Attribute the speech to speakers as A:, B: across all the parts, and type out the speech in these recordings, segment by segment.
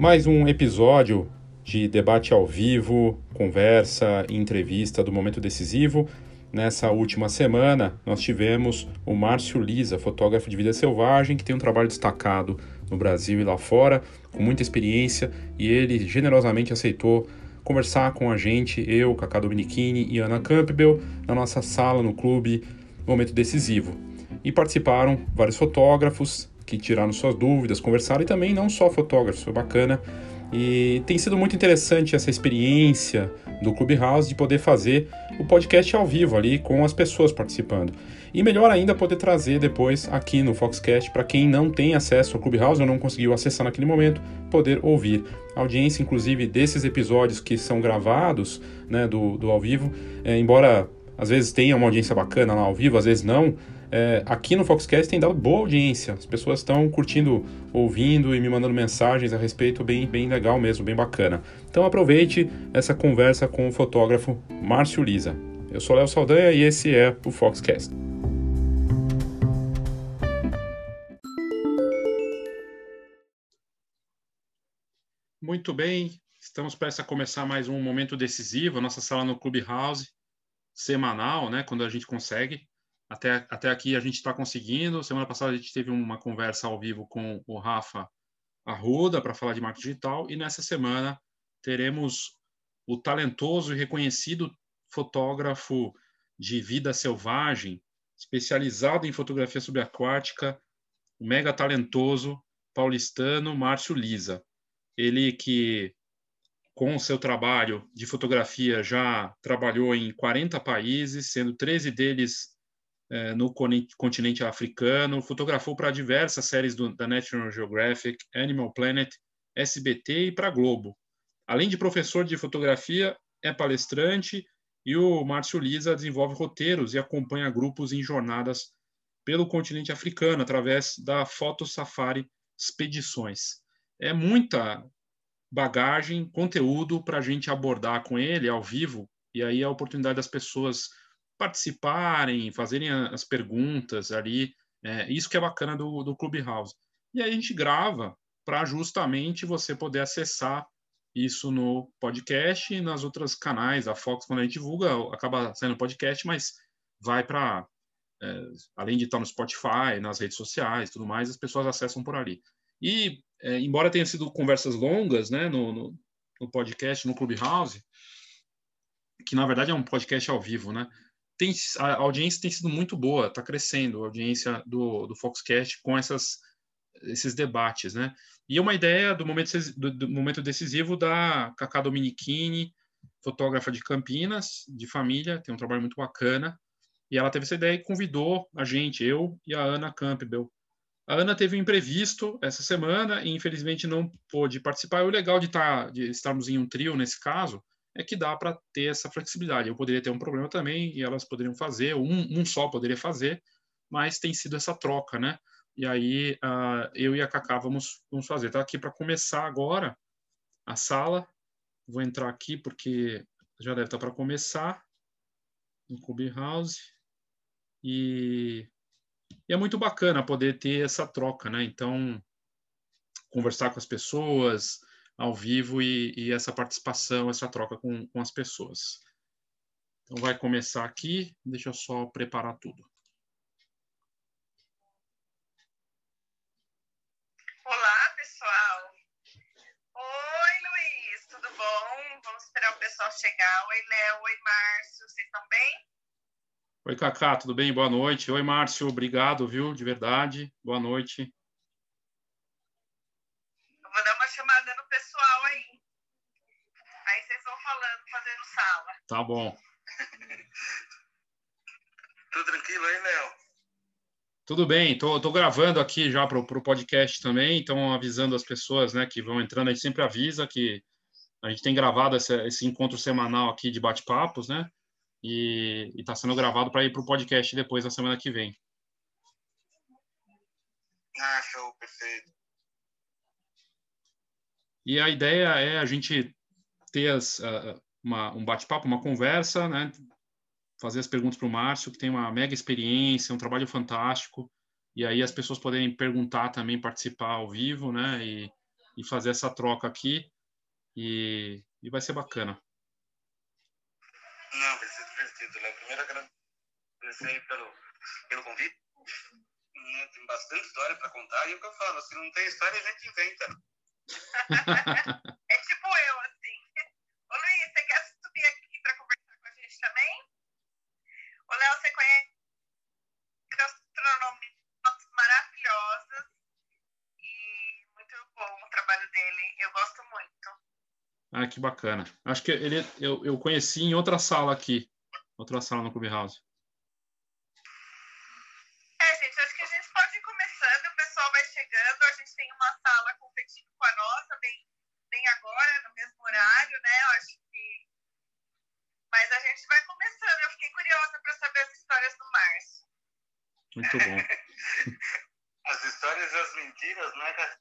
A: Mais um episódio de debate ao vivo, conversa entrevista do momento decisivo. Nessa última semana, nós tivemos o Márcio Lisa, fotógrafo de vida selvagem, que tem um trabalho destacado no Brasil e lá fora, com muita experiência, e ele generosamente aceitou conversar com a gente, eu, Cacá Dominichini e Ana Campbell, na nossa sala no clube Momento Decisivo. E participaram vários fotógrafos que tiraram suas dúvidas, conversaram, e também não só fotógrafos, foi bacana. E tem sido muito interessante essa experiência do Clubhouse de poder fazer o podcast ao vivo ali com as pessoas participando. E melhor ainda poder trazer depois aqui no Foxcast para quem não tem acesso ao Clubhouse ou não conseguiu acessar naquele momento, poder ouvir. A audiência, inclusive, desses episódios que são gravados né, do, do ao vivo, é, embora às vezes tenha uma audiência bacana lá ao vivo, às vezes não, é, aqui no Foxcast tem dado boa audiência. As pessoas estão curtindo, ouvindo e me mandando mensagens a respeito, bem, bem legal mesmo, bem bacana. Então aproveite essa conversa com o fotógrafo Márcio Lisa. Eu sou Léo Saldanha e esse é o Foxcast. Muito bem, estamos prestes a começar mais um momento decisivo, nossa sala no Clubhouse, semanal, né, quando a gente consegue. Até, até aqui a gente está conseguindo. Semana passada a gente teve uma conversa ao vivo com o Rafa Arruda para falar de marketing digital e nessa semana teremos o talentoso e reconhecido fotógrafo de vida selvagem, especializado em fotografia subaquática, o mega talentoso paulistano Márcio Lisa. Ele que com o seu trabalho de fotografia já trabalhou em 40 países, sendo 13 deles é, no continente africano, fotografou para diversas séries do, da National Geographic, Animal Planet, SBT e para Globo. Além de professor de fotografia, é palestrante e o Márcio Lisa desenvolve roteiros e acompanha grupos em jornadas pelo continente africano através da Foto Safari Expedições. É muita bagagem, conteúdo para a gente abordar com ele ao vivo, e aí a oportunidade das pessoas participarem, fazerem as perguntas ali. É, isso que é bacana do, do Clubhouse. E aí a gente grava para justamente você poder acessar isso no podcast e nas outras canais. A Fox, quando a gente divulga, acaba saindo podcast, mas vai para. É, além de estar no Spotify, nas redes sociais tudo mais, as pessoas acessam por ali. E, é, embora tenha sido conversas longas né, no, no, no podcast, no Clubhouse, que na verdade é um podcast ao vivo, né? Tem, a audiência tem sido muito boa, está crescendo a audiência do, do Foxcast com essas, esses debates, né? E é uma ideia do momento, do, do momento decisivo da Cacá Dominichini, fotógrafa de Campinas, de família, tem um trabalho muito bacana, e ela teve essa ideia e convidou a gente, eu e a Ana Campbell. A Ana teve um imprevisto essa semana e infelizmente não pôde participar. E o legal de, tá, de estarmos em um trio nesse caso é que dá para ter essa flexibilidade. Eu poderia ter um problema também e elas poderiam fazer, um, um só poderia fazer, mas tem sido essa troca, né? E aí uh, eu e a Cacá vamos, vamos fazer. Está aqui para começar agora a sala. Vou entrar aqui porque já deve estar tá para começar no Clubhouse. E, e é muito bacana poder ter essa troca, né? Então, conversar com as pessoas, ao vivo e, e essa participação, essa troca com, com as pessoas. Então, vai começar aqui, deixa eu só preparar tudo.
B: Olá, pessoal. Oi, Luiz, tudo bom? Vamos esperar o pessoal chegar. Oi, Léo. Oi, Márcio. Vocês estão bem?
A: Oi, Cacá, tudo bem? Boa noite. Oi, Márcio, obrigado, viu? De verdade. Boa noite.
B: Eu vou dar uma chamada no pessoal aí. Aí vocês vão falando, fazendo sala.
A: Tá bom.
C: Tudo tranquilo aí, Léo?
A: Tudo bem, tô, tô gravando aqui já para o podcast também, então avisando as pessoas né, que vão entrando, a gente sempre avisa que a gente tem gravado esse, esse encontro semanal aqui de bate-papos, né? E está sendo gravado para ir para o podcast depois na semana que vem.
C: Ah, show, perfeito.
A: E a ideia é a gente ter as, uh, uma, um bate-papo, uma conversa, né? fazer as perguntas para o Márcio, que tem uma mega experiência, um trabalho fantástico, e aí as pessoas poderem perguntar também, participar ao vivo, né? E, e fazer essa troca aqui e, e vai ser bacana.
C: Não, vai ser divertido, Léo. Primeiro agradecer pelo, pelo convite. Tem bastante história para contar e é o que eu falo, se não tem história a gente inventa.
B: É tipo eu, assim. Ô Luiz, você quer subir aqui para conversar com a gente também? Ô Léo, você conhece gastronomia maravilhosas e muito bom o trabalho dele. Eu gosto muito.
A: Ah, que bacana. Acho que ele eu, eu conheci em outra sala aqui, outra sala no Clubhouse.
B: É, gente, acho que a gente pode ir começando, o pessoal vai chegando, a gente tem uma sala competindo com a nossa, bem, bem agora, no mesmo horário, né? Eu acho que. Mas a gente vai começando, eu fiquei curiosa para saber as histórias do Márcio.
A: Muito bom.
C: as histórias e as mentiras, né, cara?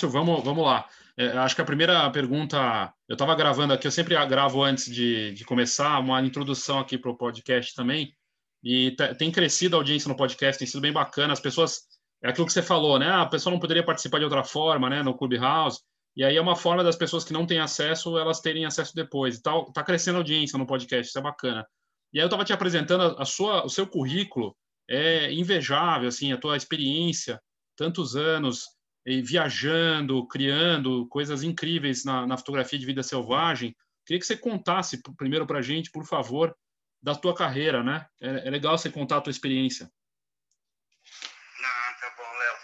A: Márcio, vamos, vamos lá. É, acho que a primeira pergunta, eu estava gravando aqui, eu sempre gravo antes de, de começar, uma introdução aqui para o podcast também, e tem crescido a audiência no podcast, tem sido bem bacana, as pessoas, é aquilo que você falou, né, a pessoa não poderia participar de outra forma, né, no Clubhouse, e aí é uma forma das pessoas que não têm acesso, elas terem acesso depois, está tá crescendo a audiência no podcast, isso é bacana. E aí eu estava te apresentando a sua, o seu currículo, é invejável, assim, a tua experiência, tantos anos, viajando, criando coisas incríveis na, na, fotografia de vida selvagem. Queria que você contasse primeiro para a gente, por favor, da tua carreira, né? É, é, legal você contar a tua experiência.
C: Ah, tá bom, Léo.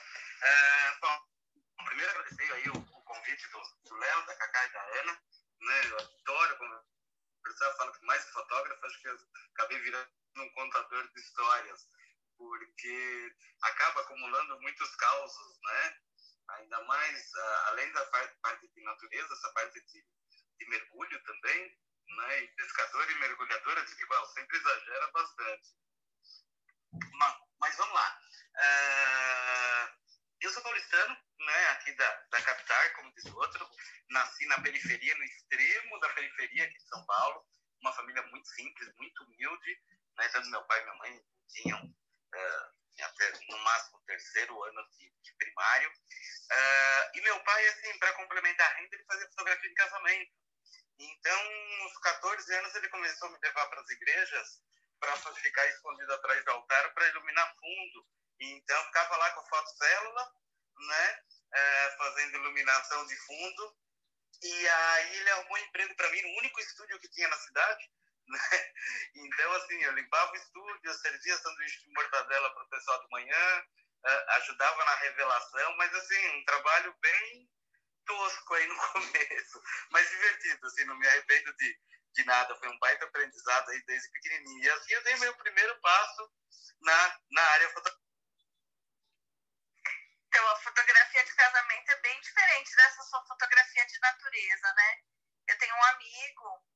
C: É, bom, primeiro agradecer aí o, o convite do Léo, da Cacá e da Ana. Né? Eu adoro conversar, falo que mais fotógrafo, acho que eu acabei virando um contador de histórias, porque acaba acumulando muitos causos, né? Ainda mais, uh, além da parte de natureza, essa parte de, de mergulho também, né? E pescador e mergulhador, eu digo igual, sempre exagera bastante. Mas, mas vamos lá. Uh, eu sou paulistano, né? Aqui da, da capital, como diz o outro. Nasci na periferia, no extremo da periferia aqui de São Paulo. Uma família muito simples, muito humilde. Né? Tanto meu pai e minha mãe tinham uh, até no máximo terceiro ano de, de primário. Uh, e meu pai, assim, para complementar a renda, ele fazia fotografia de casamento. Então, aos 14 anos, ele começou a me levar para as igrejas para ficar escondido atrás do altar para iluminar fundo. Então, ficava lá com a foto célula, né, uh, fazendo iluminação de fundo. E aí ele arrumou um emprego para mim no único estúdio que tinha na cidade, né? Então, assim, eu limpava o estúdio, eu servia sanduíche de mortadela para o pessoal de manhã, ajudava na revelação, mas, assim, um trabalho bem tosco aí no começo, mas divertido, assim, não me arrependo de, de nada, foi um baita aprendizado aí desde pequenininho. E assim eu dei meu primeiro passo na, na área fotográfica.
B: Então, a fotografia de casamento é bem diferente dessa sua fotografia de natureza, né? Eu tenho um amigo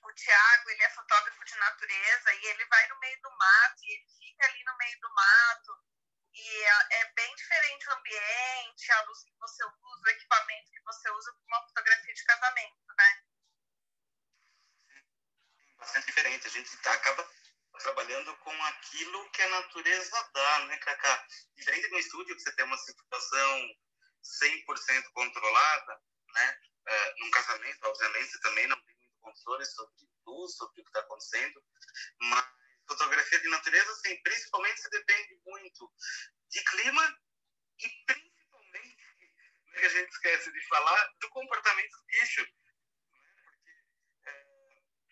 B: o Tiago, ele é fotógrafo de natureza e ele vai no meio do mato e ele fica ali no meio do mato e é, é bem diferente o ambiente, a luz que você usa, o equipamento que você usa para uma fotografia de casamento, né?
C: Bastante diferente. A gente tá, acaba trabalhando com aquilo que a natureza dá, né, Cacá? Diferente no estúdio, que você tem uma situação 100% controlada, né? É, num casamento, obviamente, você também não tem controle sobre luz, sobre o que está acontecendo, mas fotografia de natureza, assim, principalmente se depende muito de clima e principalmente, né, que a gente esquece de falar, do comportamento do bicho. Né? É,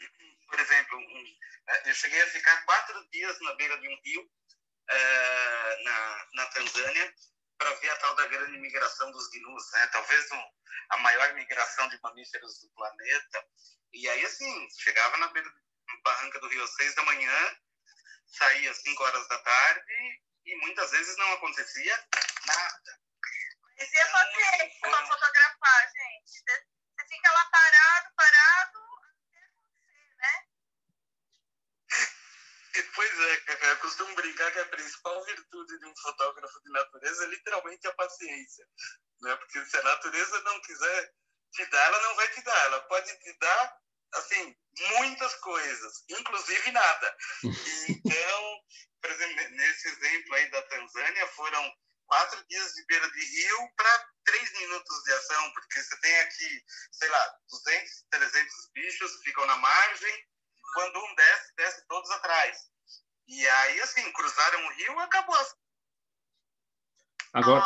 C: por exemplo, é, eu cheguei a ficar quatro dias na beira de um rio, é, na, na Tanzânia, para ver a tal da grande migração dos gnus, né? talvez um, a maior migração de mamíferos do planeta. E aí, assim, chegava na beira barranca do Rio às seis da manhã, saía às cinco horas da tarde e muitas vezes não acontecia nada.
B: Ia fazer isso para fotografar, gente? Você fica lá parado, parado, até né?
C: Pois é, eu costumo brincar que a principal virtude de um fotógrafo de natureza é literalmente a paciência. Né? Porque se a natureza não quiser te dar, ela não vai te dar. Ela pode te dar, assim, muitas coisas, inclusive nada. Então, por exemplo, nesse exemplo aí da Tanzânia, foram quatro dias de beira de rio para três minutos de ação, porque você tem aqui, sei lá, 200, 300 bichos ficam na margem, quando um desce, desce todos atrás. E aí, assim, cruzaram o rio, acabou.
A: Agora,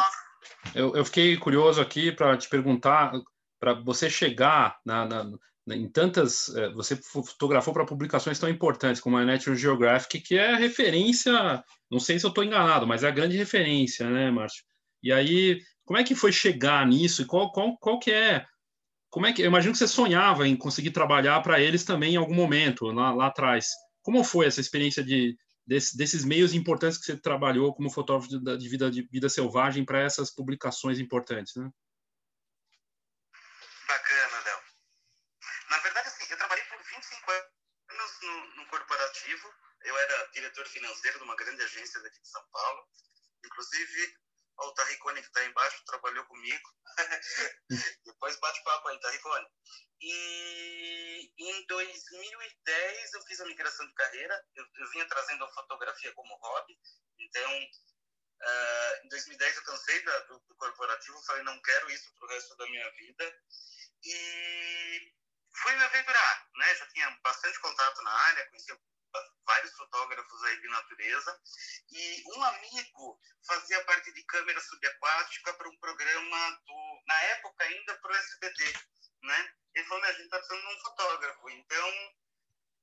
A: eu, eu fiquei curioso aqui para te perguntar, para você chegar na, na, em tantas, eh, você fotografou para publicações tão importantes como a National Geographic, que é referência, não sei se eu estou enganado, mas é a grande referência, né, Márcio? E aí, como é que foi chegar nisso? E qual, qual, qual que é, como é que, eu imagino que você sonhava em conseguir trabalhar para eles também em algum momento, lá, lá atrás. Como foi essa experiência de, desse, desses meios importantes que você trabalhou como fotógrafo de, de vida, de vida selvagem para essas publicações importantes, né?
C: Bacana, Léo. Na verdade, assim, eu trabalhei por 25 anos no, no corporativo. Eu era diretor financeiro de uma grande agência daqui de São Paulo. Inclusive, o Tarricone que está embaixo trabalhou comigo. Depois bate papo aí, Tarricone. E em 2010 eu fiz a migração de carreira. Eu, eu vinha trazendo a fotografia como hobby. Então, uh, em 2010 eu cansei da, do, do, corporativo. Falei, não quero isso para o resto da minha vida. E fui me aventurar, né? Já tinha bastante contato na área, conhecia vários fotógrafos aí de natureza e um amigo fazia parte de câmera subaquática para um programa do na época ainda para o SBT, né? Ele falou, a gente está precisando de um fotógrafo, então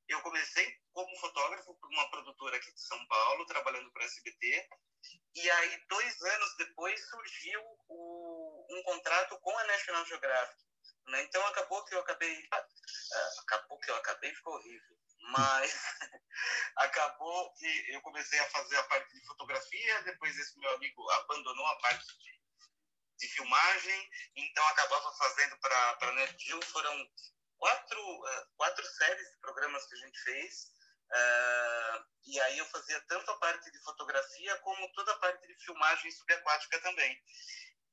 C: eu comecei como fotógrafo por uma produtora aqui de São Paulo, trabalhando para o SBT, e aí dois anos depois surgiu o, um contrato com a National Geographic, né? Então acabou que eu acabei, ah, acabou que eu acabei ficou horrível mas acabou que eu comecei a fazer a parte de fotografia, depois esse meu amigo abandonou a parte de, de filmagem, então acabava fazendo para a NetGeo, foram quatro, uh, quatro séries de programas que a gente fez, uh, e aí eu fazia tanto a parte de fotografia como toda a parte de filmagem subaquática também.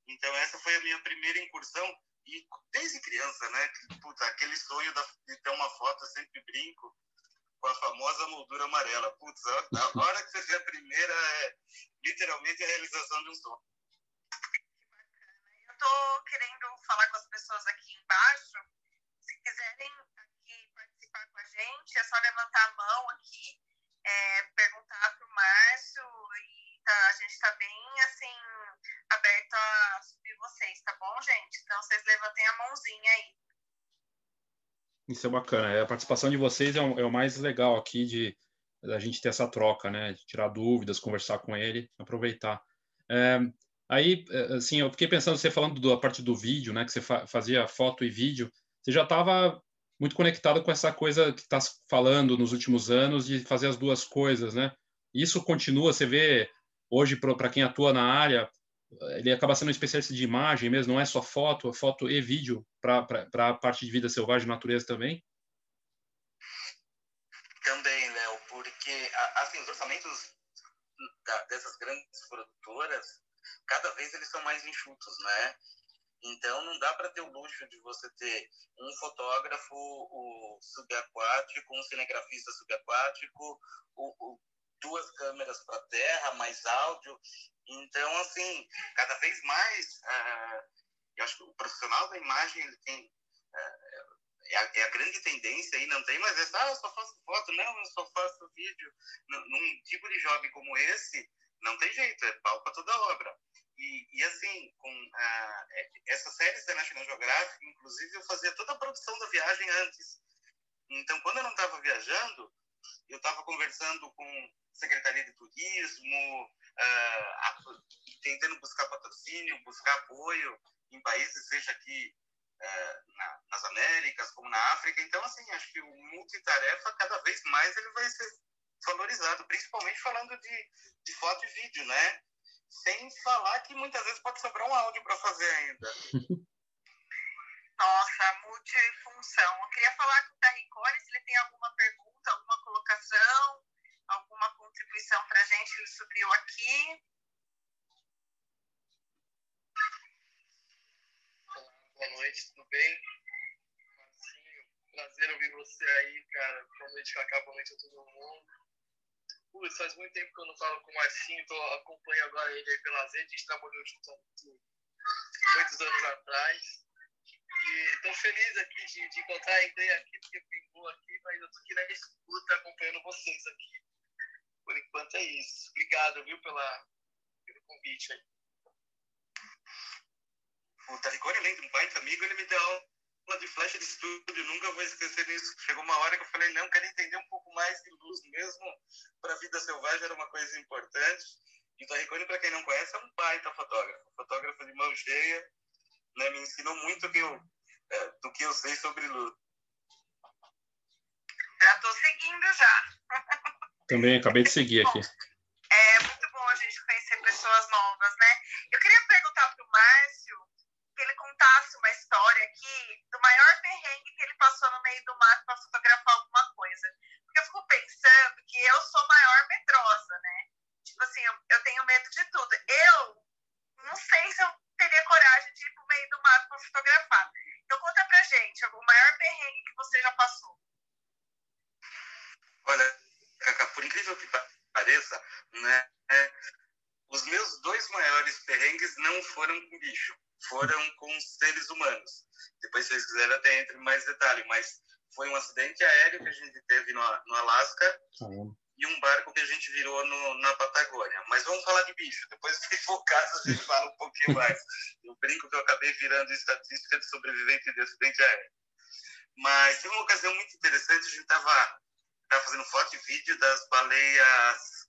C: Então essa foi a minha primeira incursão, e desde criança, né, puta, aquele sonho de ter uma foto, eu sempre brinco, com a famosa moldura amarela. Putz, a hora que você vê a primeira é literalmente a realização de um sonho.
B: Eu estou querendo falar com as pessoas aqui embaixo. Se quiserem aqui participar com a gente, é só levantar a mão aqui, é, perguntar para o Márcio e tá, a gente está bem assim aberto a subir vocês, tá bom, gente? Então vocês levantem a mãozinha aí.
A: Isso é bacana. É, a participação de vocês é o, é o mais legal aqui de a gente ter essa troca, né? De tirar dúvidas, conversar com ele, aproveitar. É, aí, é, assim, eu fiquei pensando, você falando da parte do vídeo, né? Que você fa fazia foto e vídeo, você já estava muito conectado com essa coisa que está falando nos últimos anos de fazer as duas coisas, né? Isso continua, você vê hoje para quem atua na área, ele acaba sendo um especialista de imagem mesmo, não é só foto, é foto e vídeo para a parte de vida selvagem e natureza também?
C: Também, Léo, porque assim, os orçamentos dessas grandes produtoras, cada vez eles são mais enxutos, né? Então não dá para ter o luxo de você ter um fotógrafo o subaquático, um cinegrafista subaquático, o, o duas câmeras para terra, mais áudio. Então, assim, cada vez mais, uh, eu acho que o profissional da imagem ele tem uh, é, a, é, a, grande tendência aí, não tem mais essa, ah, eu só faço foto, não, eu só faço vídeo. Num tipo de jovem como esse, não tem jeito, é pau para toda obra. E, e, assim, com uh, essas séries da National Geographic, inclusive, eu fazia toda a produção da viagem antes. Então, quando eu não estava viajando, eu estava conversando com Secretaria de Turismo, uh, tentando buscar patrocínio, buscar apoio em países, seja aqui uh, na, nas Américas, como na África. Então, assim, acho que o multitarefa, cada vez mais, ele vai ser valorizado, principalmente falando de, de foto e vídeo, né? Sem falar que muitas vezes pode sobrar um áudio para fazer ainda.
B: Nossa, multifunção. Eu queria falar com o Terricore se ele tem alguma pergunta, alguma colocação alguma contribuição para a gente, ele subiu aqui.
D: Boa noite, tudo bem? Marcinho, prazer ouvir você aí, cara. Boa noite, Cacá, boa noite a todo mundo. putz, faz muito tempo que eu não falo com o Marcinho, tô, acompanho agora ele pelas redes, a gente trabalhou junto há muitos anos atrás. E tô feliz aqui de, de encontrar, entrei aqui porque pingou aqui, mas eu tô aqui na escuta acompanhando vocês aqui. Por enquanto é isso. Obrigado, viu, pela, pelo convite aí.
C: O Taricone, além de um baita amigo, ele me deu aula de flecha de estúdio, nunca vou esquecer disso. Chegou uma hora que eu falei, não, quero entender um pouco mais de luz mesmo, para a vida selvagem era uma coisa importante. E o Taricone, para quem não conhece, é um baita fotógrafo, fotógrafo de mão cheia, né, me ensinou muito que eu, é, do que eu sei sobre luz.
B: Já estou seguindo já.
A: Também acabei de seguir aqui.
B: É muito bom a gente conhecer pessoas novas, né? Eu queria perguntar para o Márcio que ele contasse uma história aqui do maior perrengue que ele passou no meio do mato para fotografar alguma coisa. Porque eu fico pensando que eu sou maior medrosa, né? Tipo assim, eu, eu tenho medo de tudo. Eu não sei se eu teria coragem de ir pro meio do mato para fotografar. Então conta pra gente, o maior perrengue que você já passou.
C: Olha, Cacá, por incrível que pareça, né, é, os meus dois maiores perrengues não foram com bicho, foram com seres humanos. Depois, se vocês quiserem, até entre mais detalhe, mas foi um acidente aéreo que a gente teve no, no Alasca e um barco que a gente virou no, na Patagônia. Mas vamos falar de bicho, depois, se for caso, a gente fala um pouquinho mais. Eu brinco que eu acabei virando estatística de sobrevivente de acidente aéreo. Mas teve uma ocasião muito interessante, a gente estava tava fazendo foto e vídeo das baleias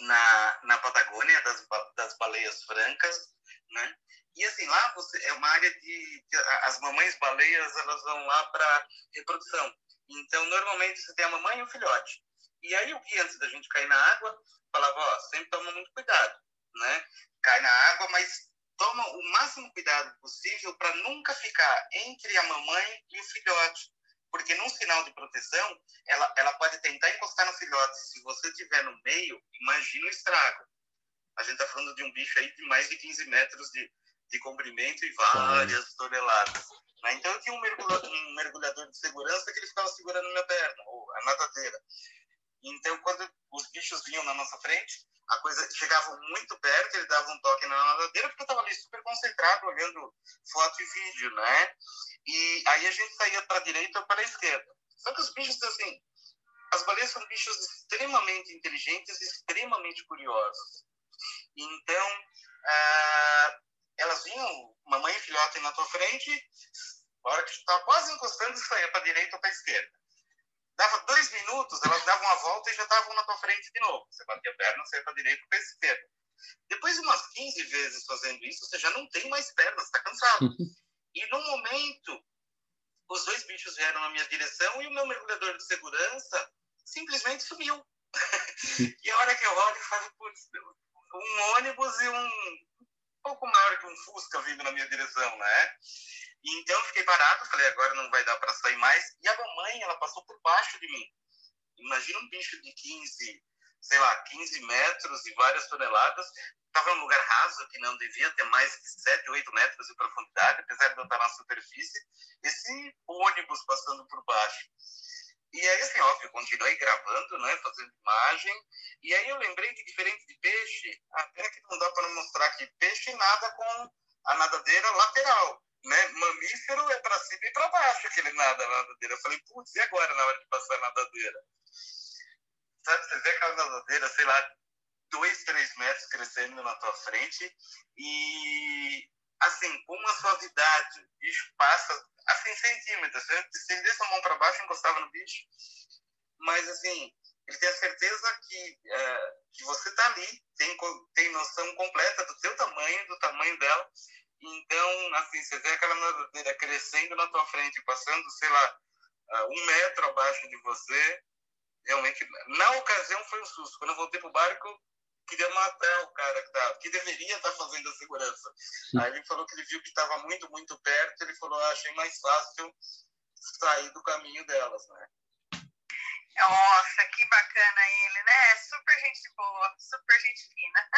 C: na, na Patagônia, das, das baleias francas, né? E assim, lá você, é uma área de, de as mamães baleias, elas vão lá para reprodução. Então, normalmente você tem a mamãe e o filhote. E aí o guia, antes da gente cair na água, falava, ó, sempre toma muito cuidado, né? Cai na água, mas toma o máximo cuidado possível para nunca ficar entre a mamãe e o filhote. Porque num sinal de proteção, ela, ela pode tentar encostar no filhote. Se você estiver no meio, imagina o estrago. A gente está falando de um bicho aí de mais de 15 metros de, de comprimento e várias toneladas. Né? Então eu tinha um mergulhador, um mergulhador de segurança que ele ficava segurando minha perna, ou a nadadeira. Então quando os bichos vinham na nossa frente, a coisa chegava muito perto, ele dava um toque na nadadeira, porque eu estava ali super concentrado, olhando foto e vídeo, né? E aí a gente saía para a direita ou para a esquerda. Só que os bichos, assim, as baleias são bichos extremamente inteligentes extremamente curiosos. Então, ah, elas vinham, mamãe e filhote na tua frente, a hora que tu estava quase encostando, saía para a direita ou para a esquerda. Dava dois minutos, elas davam uma volta e já estavam na tua frente de novo. Você batia a perna, saía para a direita para a esquerda. Depois de umas 15 vezes fazendo isso, você já não tem mais pernas, está cansado. E no momento, os dois bichos vieram na minha direção e o meu mergulhador de segurança simplesmente sumiu. e a hora que eu olho, eu falo, putz, um ônibus e um, pouco maior que um Fusca vindo na minha direção, né? Então eu fiquei parado, falei, agora não vai dar para sair mais. E a mamãe, ela passou por baixo de mim. Imagina um bicho de 15, sei lá, 15 metros e várias toneladas. Estava num lugar raso, que não devia ter mais que 7, 8 metros de profundidade, apesar de eu estar na superfície. Esse ônibus passando por baixo. E aí, assim, óbvio, continuei gravando, né, fazendo imagem. E aí eu lembrei que, diferente de peixe, até que não dá para mostrar que peixe nada com a nadadeira lateral. Né? Mamífero é para cima e para baixo que ele nada na nadadeira. Eu falei, putz, e agora na hora de passar a nadadeira? Sabe, você vê aquela nadadeira, sei lá, dois, três metros crescendo na tua frente e, assim, com uma suavidade, o bicho passa assim, centímetros. Se ele desse a mão para baixo, encostava no bicho. Mas, assim, ele tem a certeza que, é, que você está ali, tem, tem noção completa do teu tamanho, do tamanho dela. Então, assim, você vê aquela nadadeira crescendo na tua frente, passando, sei lá, uh, um metro abaixo de você. Realmente, na ocasião foi um susto. Quando eu voltei pro barco, queria matar o cara que, tá, que deveria estar tá fazendo a segurança. Aí ele falou que ele viu que estava muito, muito perto, ele falou, ah, achei mais fácil sair do caminho delas, né?
B: Nossa, que bacana ele, né? É super gente boa, super gente fina.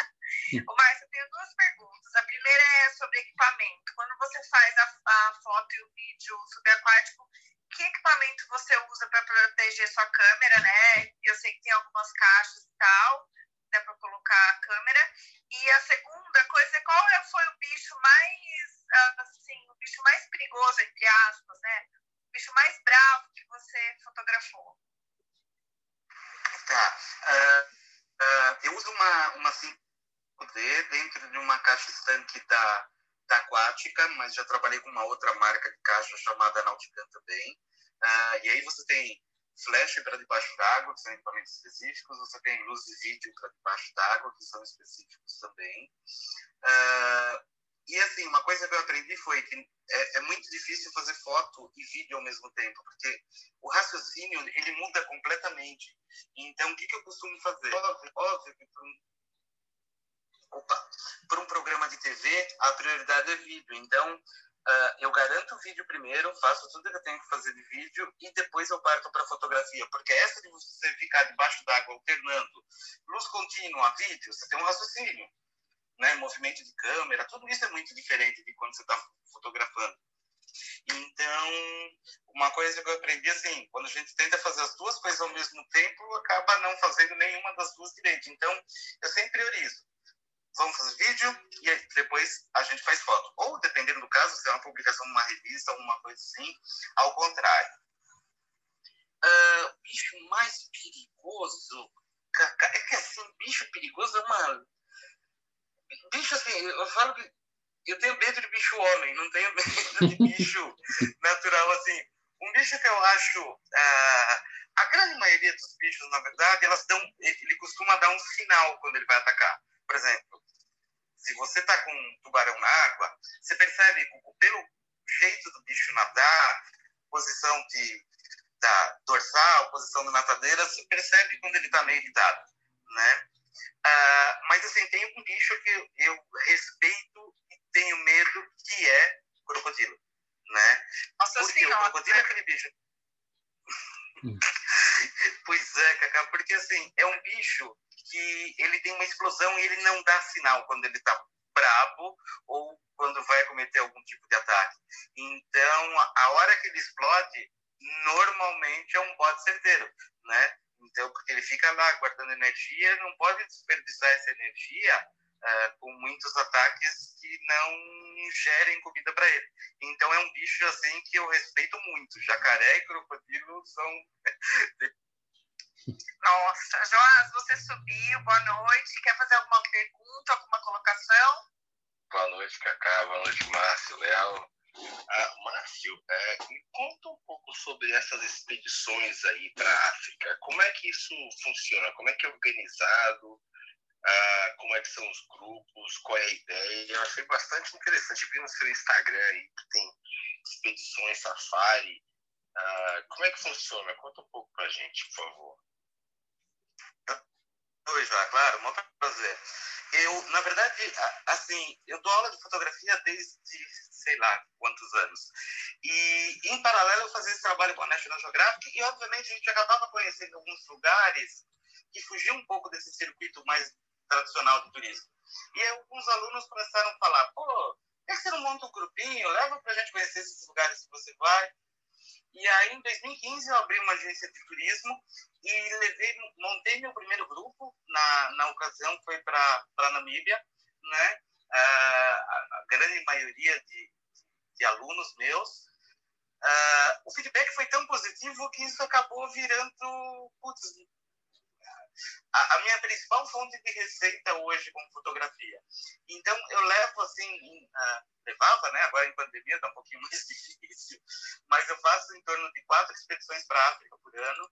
B: Hum. o Márcio, eu tenho duas perguntas. A primeira é sobre equipamento. Quando você faz a, a foto e o vídeo subaquático, que equipamento você usa para proteger sua câmera, né? Eu sei que tem algumas caixas e tal, né, dá para colocar a câmera. E a segunda coisa é qual é, foi o bicho mais, assim, o bicho mais perigoso, entre aspas, né? O bicho mais bravo que você fotografou.
C: Tá. Uh, uh, eu uso uma, uma 5D dentro de uma caixa estanque da, da Aquática, mas já trabalhei com uma outra marca de caixa chamada Nautican também. Uh, e aí você tem flash para debaixo d'água, que são equipamentos específicos, você tem luz de vídeo para debaixo d'água, que são específicos também. Uh, e assim, uma coisa que eu aprendi foi que é, é, muito difícil fazer foto e vídeo ao mesmo tempo, porque o raciocínio ele muda completamente. Então, o que, que eu costumo fazer? Óbvio, óbvio que para um, um programa de TV, a prioridade é vídeo. Então, uh, eu garanto o vídeo primeiro, faço tudo que eu tenho que fazer de vídeo e depois eu parto para fotografia. Porque essa de você ficar debaixo d'água alternando luz contínua, vídeo, você tem um raciocínio né, movimento de câmera, tudo isso é muito diferente de quando você está fotografando. Então, uma coisa que eu aprendi assim, quando a gente tenta fazer as duas coisas ao mesmo tempo, acaba não fazendo nenhuma das duas direito. Então, eu sempre priorizo. Vamos fazer vídeo e depois a gente faz foto. Ou, dependendo do caso, se é uma publicação numa revista, alguma coisa assim, ao contrário. Uh, bicho mais perigoso. É que assim, bicho perigoso é uma bicho, assim, eu falo que eu tenho medo de bicho homem, não tenho medo de bicho natural, assim. Um bicho que eu acho. Uh, a grande maioria dos bichos, na verdade, elas dão, ele costuma dar um sinal quando ele vai atacar. Por exemplo, se você está com um tubarão na água, você percebe pelo jeito do bicho nadar, posição de, da dorsal, posição da natadeira, você percebe quando ele está meio irritado, né? Uh, mas assim, tem um bicho que eu respeito e tenho medo, que é crocodilo, né?
B: Nossa
C: porque
B: senhora,
C: o crocodilo é aquele bicho. Pois é, Cacá, porque assim, é um bicho que ele tem uma explosão e ele não dá sinal quando ele tá brabo ou quando vai cometer algum tipo de ataque. Então, a hora que ele explode, normalmente é um bote certeiro, né? Então, porque ele fica lá guardando energia, não pode desperdiçar essa energia uh, com muitos ataques que não gerem comida para ele. Então, é um bicho assim que eu respeito muito. Jacaré e crocodilo são.
B: Nossa, Joás, você subiu, boa noite. Quer fazer alguma pergunta, alguma colocação?
E: Boa noite, Cacá. Boa noite, Márcio, Léo. Ah, Márcio, é, me conta um pouco sobre essas expedições aí para a África. Como é que isso funciona? Como é que é organizado? Ah, como é que são os grupos? Qual é a ideia? Eu achei bastante interessante. Vi no seu Instagram aí que tem expedições safari. Ah, como é que funciona? Conta um pouco para a gente, por favor.
C: Oi, já, claro, muito prazer. Eu, na verdade, assim, eu dou aula de fotografia desde sei lá quantos anos. E, em paralelo, eu fazia esse trabalho com a National Geographic e, obviamente, a gente acabava conhecendo alguns lugares que fugiam um pouco desse circuito mais tradicional do turismo. E aí, alguns alunos começaram a falar, pô, por que você não monta um grupinho? Leva para a gente conhecer esses lugares que você vai. E aí, em 2015, eu abri uma agência de turismo e levei, montei meu primeiro grupo. Na, na ocasião, foi para a Namíbia, né? Uh, a, grande maioria de, de alunos meus. Uh, o feedback foi tão positivo que isso acabou virando putz, a, a, minha principal fonte de receita hoje com fotografia. Então, eu levo assim, uh, levava, né? Agora em pandemia está um pouquinho mais difícil, mas eu faço em torno de quatro expedições para a África por ano.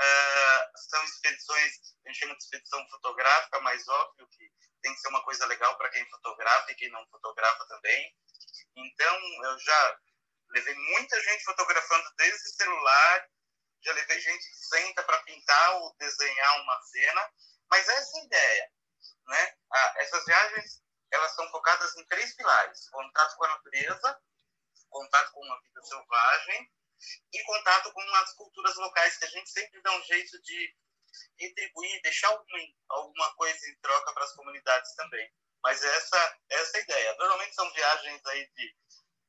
C: Uh, são expedições, a gente chama de expedição fotográfica, mas óbvio que tem que ser uma coisa legal para quem fotografa e quem não fotografa também. Então, eu já levei muita gente fotografando desde celular já levei gente que senta para pintar ou desenhar uma cena, mas essa é a ideia, né? Ah, essas viagens, elas são focadas em três pilares: contato com a natureza, contato com uma vida selvagem e contato com as culturas locais, que a gente sempre dá um jeito de retribuir, deixar alguma, alguma coisa em troca para as comunidades também. Mas essa, essa é a ideia. Normalmente são viagens aí de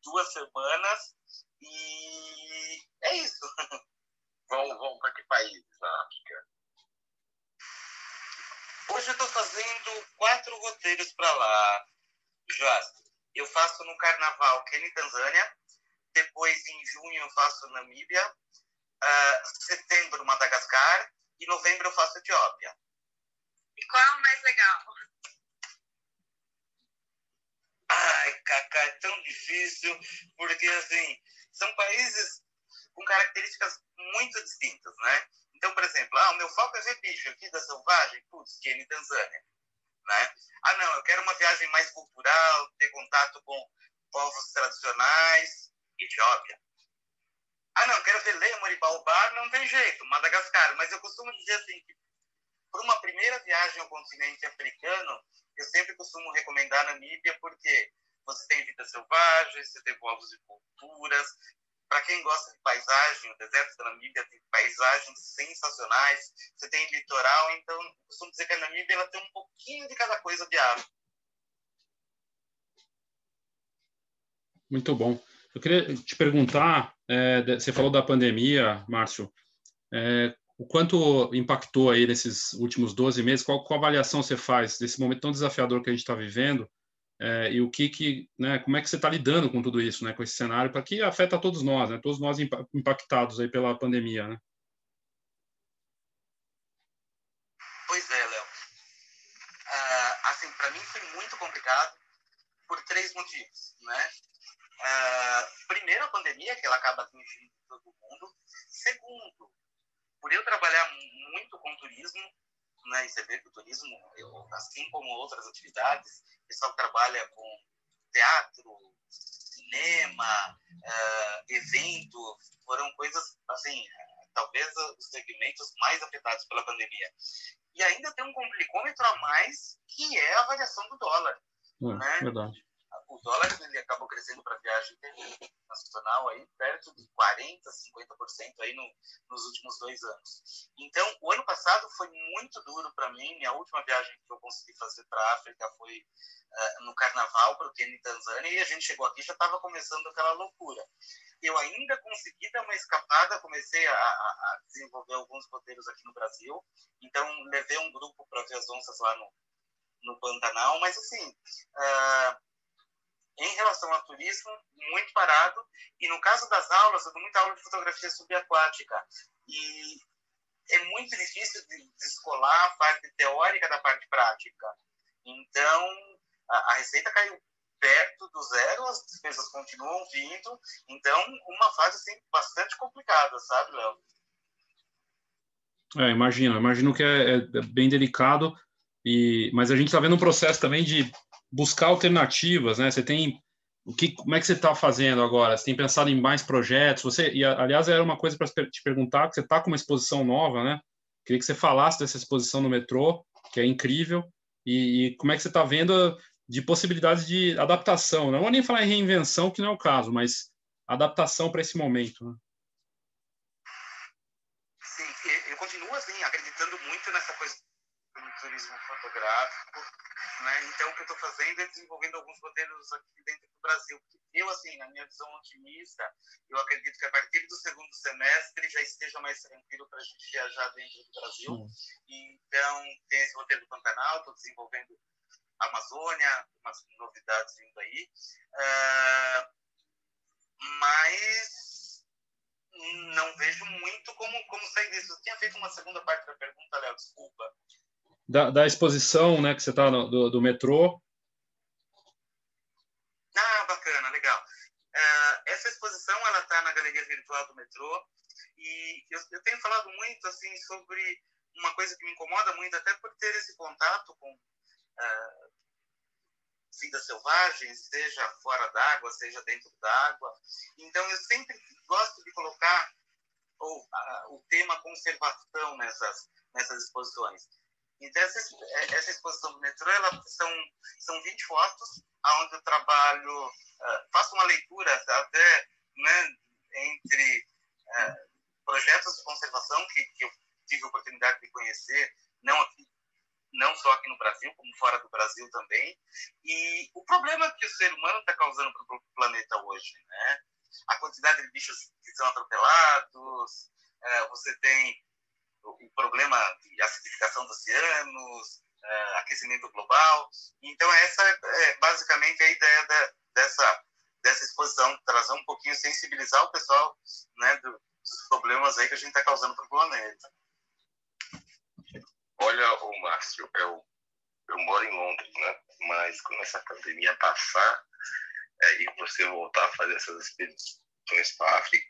C: duas semanas e é isso.
E: Vão, vão para que países na África?
C: Hoje eu estou fazendo quatro roteiros para lá, Joás. eu faço no Carnaval Quênia Tanzânia, depois em junho eu faço Namíbia, uh, setembro Madagascar e novembro eu faço Etiópia.
B: E qual é o mais legal?
C: Ai, Cacá, é tão difícil, porque assim, são países com características muito distintas, né? Então, por exemplo, ah, o meu foco é ver bicho aqui da selvagem, putz, Quênia e Tanzânia. Né? Ah, não, eu quero uma viagem mais cultural, ter contato com povos tradicionais, Etiópia. Ah, não, quero ver lêmur e baobá, não tem jeito, Madagascar. Mas eu costumo dizer assim, que para uma primeira viagem ao continente africano, eu sempre costumo recomendar a Namíbia, porque você tem vida selvagem, você tem povos e culturas, para quem gosta de paisagem, o deserto da Namíbia tem paisagens sensacionais. Você tem litoral, então costumo dizer que a Namíbia ela tem um pouquinho de cada coisa de árvore.
A: Muito bom. Eu queria te perguntar, é, você falou da pandemia, Márcio, é, o quanto impactou aí nesses últimos 12 meses, qual, qual avaliação você faz desse momento tão desafiador que a gente está vivendo é, e o que, que né, como é que você está lidando com tudo isso, né, com esse cenário, para que afeta todos nós, né, todos nós impactados aí pela pandemia, né?
C: Pois é, Léo. Uh, assim, para mim foi muito complicado por três motivos, né? Uh, primeiro, a pandemia, que ela acaba atingindo todo mundo. Segundo, por eu trabalhar muito com turismo, né, e você vê que o turismo, eu, assim como outras atividades, o pessoal trabalha com teatro, cinema, uh, evento, foram coisas, assim, talvez os segmentos mais afetados pela pandemia. E ainda tem um complicômetro a mais, que é a variação do dólar.
A: É, né? Verdade
C: o dólar ele acabou crescendo para a viagem internacional aí perto de 40, 50% aí no, nos últimos dois anos. Então, o ano passado foi muito duro para mim. Minha última viagem que eu consegui fazer para a África foi uh, no Carnaval para o Quênia e Tanzânia e a gente chegou aqui já estava começando aquela loucura. Eu ainda consegui dar uma escapada, comecei a, a desenvolver alguns roteiros aqui no Brasil. Então, levei um grupo para ver as onças lá no no Pantanal, mas assim, uh, em relação ao turismo, muito parado. E no caso das aulas, eu dou muita aula de fotografia subaquática. E é muito difícil de descolar a parte teórica da parte prática. Então, a, a receita caiu perto do zero, as despesas continuam vindo. Então, uma fase assim, bastante complicada, sabe, Léo?
A: É, imagino. Imagino que é, é bem delicado. E, mas a gente está vendo um processo também de buscar alternativas, né? Você tem o que, como é que você está fazendo agora? Você tem pensado em mais projetos? Você, e aliás, era uma coisa para te perguntar, que você está com uma exposição nova, né? Queria que você falasse dessa exposição no metrô, que é incrível, e, e como é que você está vendo de possibilidades de adaptação. Não vou nem falar em reinvenção, que não é o caso, mas adaptação para esse momento. Né?
C: Sim, eu continuo assim, acreditando muito nessa coisa turismo fotográfico né? Então, o que eu estou fazendo é desenvolvendo alguns roteiros aqui dentro do Brasil. Eu, assim, na minha visão otimista, eu acredito que a partir do segundo semestre já esteja mais tranquilo para a gente viajar dentro do Brasil. Então, tem esse roteiro do Pantanal, estou desenvolvendo a Amazônia, umas novidades vindo aí. Uh, mas não vejo muito como, como sair disso. Eu tinha feito uma segunda parte da pergunta, Léo, desculpa
A: da, da exposição, né, que você está do, do metrô.
C: Ah, bacana, legal. Uh, essa exposição ela está na galeria virtual do metrô e eu, eu, tenho falado muito assim sobre uma coisa que me incomoda muito, até por ter esse contato com uh, vida selvagem, seja fora d'água, seja dentro d'água. Então eu sempre gosto de colocar o, uh, o tema conservação nessas nessas exposições. Então, essa, exposição do metrô, ela, são, são 20 fotos, onde eu trabalho, uh, faço uma leitura até né, entre uh, projetos de conservação que, que eu tive a oportunidade de conhecer, não aqui não só aqui no Brasil, como fora do Brasil também. E o problema que o ser humano está causando para o planeta hoje, né? A quantidade de bichos que são atropelados, você tem o problema de acidificação dos oceanos, uh, aquecimento global. Então, essa é basicamente a ideia da, disposição, trazer um pouquinho, sensibilizar o pessoal né, do, dos problemas aí que a gente está causando para o planeta.
E: Olha, o Márcio, eu, eu moro em Londres, né? Mas quando essa pandemia passar é, e você voltar a fazer essas expedições para a África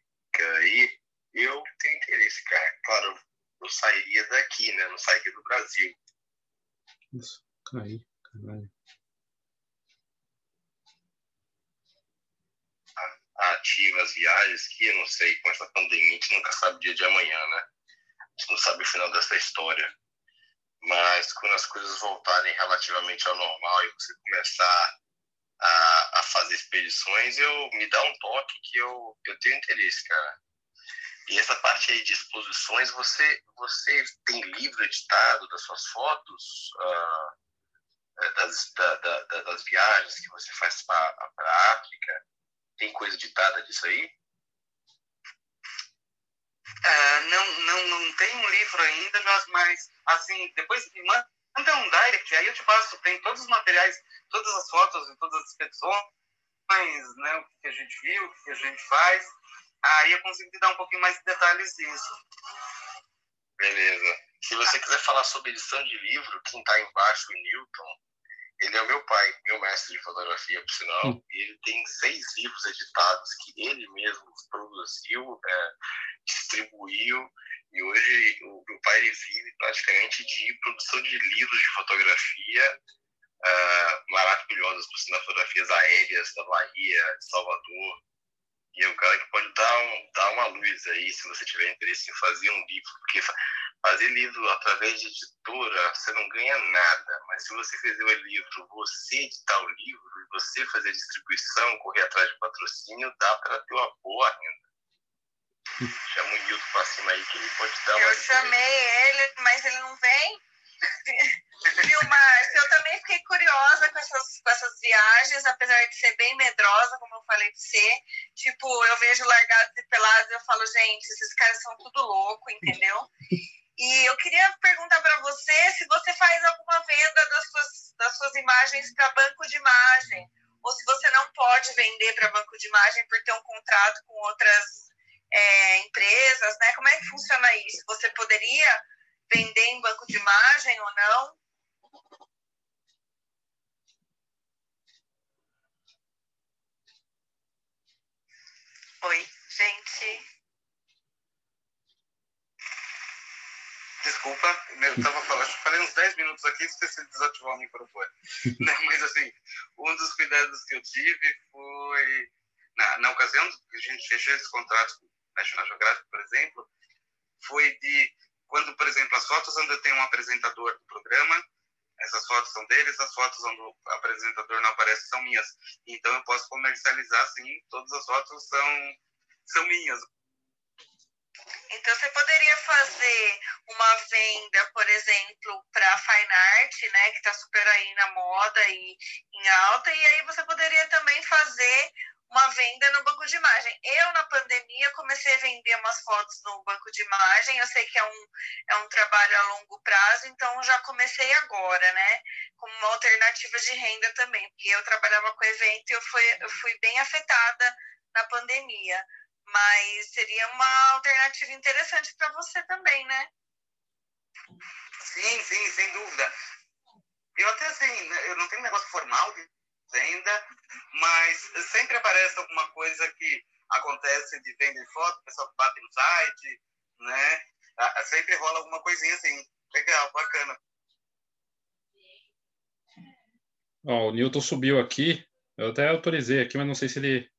E: aí, eu tenho interesse, cara. Claro, eu sairia daqui, né? Não sairia do Brasil.
A: Isso, caí, caralho.
E: Ativa as viagens que eu não sei, com essa pandemia a gente nunca sabe o dia de amanhã, né? A gente não sabe o final dessa história. Mas quando as coisas voltarem relativamente ao normal e você começar a, a fazer expedições, eu me dá um toque que eu, eu tenho interesse, cara. E essa parte aí de exposições, você, você tem livro editado das suas fotos, uh, das, da, da, das viagens que você faz para a África? Tem coisa editada disso aí?
C: Uh, não, não, não tem um livro ainda, mas, mas assim, depois me manda um direct, aí eu te passo, tem todos os materiais, todas as fotos e todas as expedições, né, o que a gente viu, o que a gente faz. Aí eu consigo te dar um pouquinho mais de detalhes disso.
E: Beleza. Se você quiser falar sobre edição de livro, quem está embaixo, o Newton, ele é o meu pai, meu mestre de fotografia, por sinal. Hum. Ele tem seis livros editados que ele mesmo produziu, é, distribuiu. E hoje o meu pai vive praticamente de produção de livros de fotografia uh, maravilhosas, por sinal, fotografias aéreas da Bahia, de Salvador, e é um cara que pode dar, um, dar uma luz aí, se você tiver interesse em fazer um livro. Porque fazer livro através de editora, você não ganha nada. Mas se você fizer o livro, você editar o livro, e você fazer a distribuição, correr atrás de patrocínio, dá para ter uma boa renda. Chama o Nilton para cima aí que ele pode dar uma.
B: Eu chamei ele, mas ele não vem. Viu, Márcio? Eu também fiquei curiosa com essas, com essas viagens, apesar de ser bem medrosa, como eu falei pra você. Tipo, eu vejo largados e pelados e eu falo, gente, esses caras são tudo louco, entendeu? E eu queria perguntar para você se você faz alguma venda das suas, das suas imagens para banco de imagem, ou se você não pode vender para banco de imagem por ter um contrato com outras é, empresas, né? Como é que funciona isso? Você poderia vender em banco de imagem ou não? Oi, gente.
C: Desculpa, eu tava falando, falei uns 10 minutos aqui, esqueci de desativar o microfone. Não, mas assim, um dos cuidados que eu tive foi, na, na ocasião que a gente fechou esse contrato com National Geographic, por exemplo, foi de quando, por exemplo, as fotos onde eu tenho um apresentador do programa, essas fotos são deles, as fotos onde o apresentador não aparece são minhas. Então eu posso comercializar, sim, todas as fotos são, são minhas.
B: Então você poderia fazer uma venda, por exemplo, para fine art, né, que está super aí na moda e em alta, e aí você poderia também fazer uma venda no banco de imagem. Eu, na pandemia, comecei a vender umas fotos no banco de imagem. Eu sei que é um, é um trabalho a longo prazo, então já comecei agora, né? Como uma alternativa de renda também, porque eu trabalhava com evento e eu fui, eu fui bem afetada na pandemia. Mas seria uma alternativa interessante para você também, né?
C: Sim, sim, sem dúvida. Eu até assim, né, eu não tenho negócio formal de venda, mas sempre aparece alguma coisa que acontece de venda de foto, o pessoal bate no site, né? Ah, sempre rola alguma coisinha assim. Legal, bacana.
A: Ó, o Newton subiu aqui. Eu até autorizei aqui, mas não sei se ele,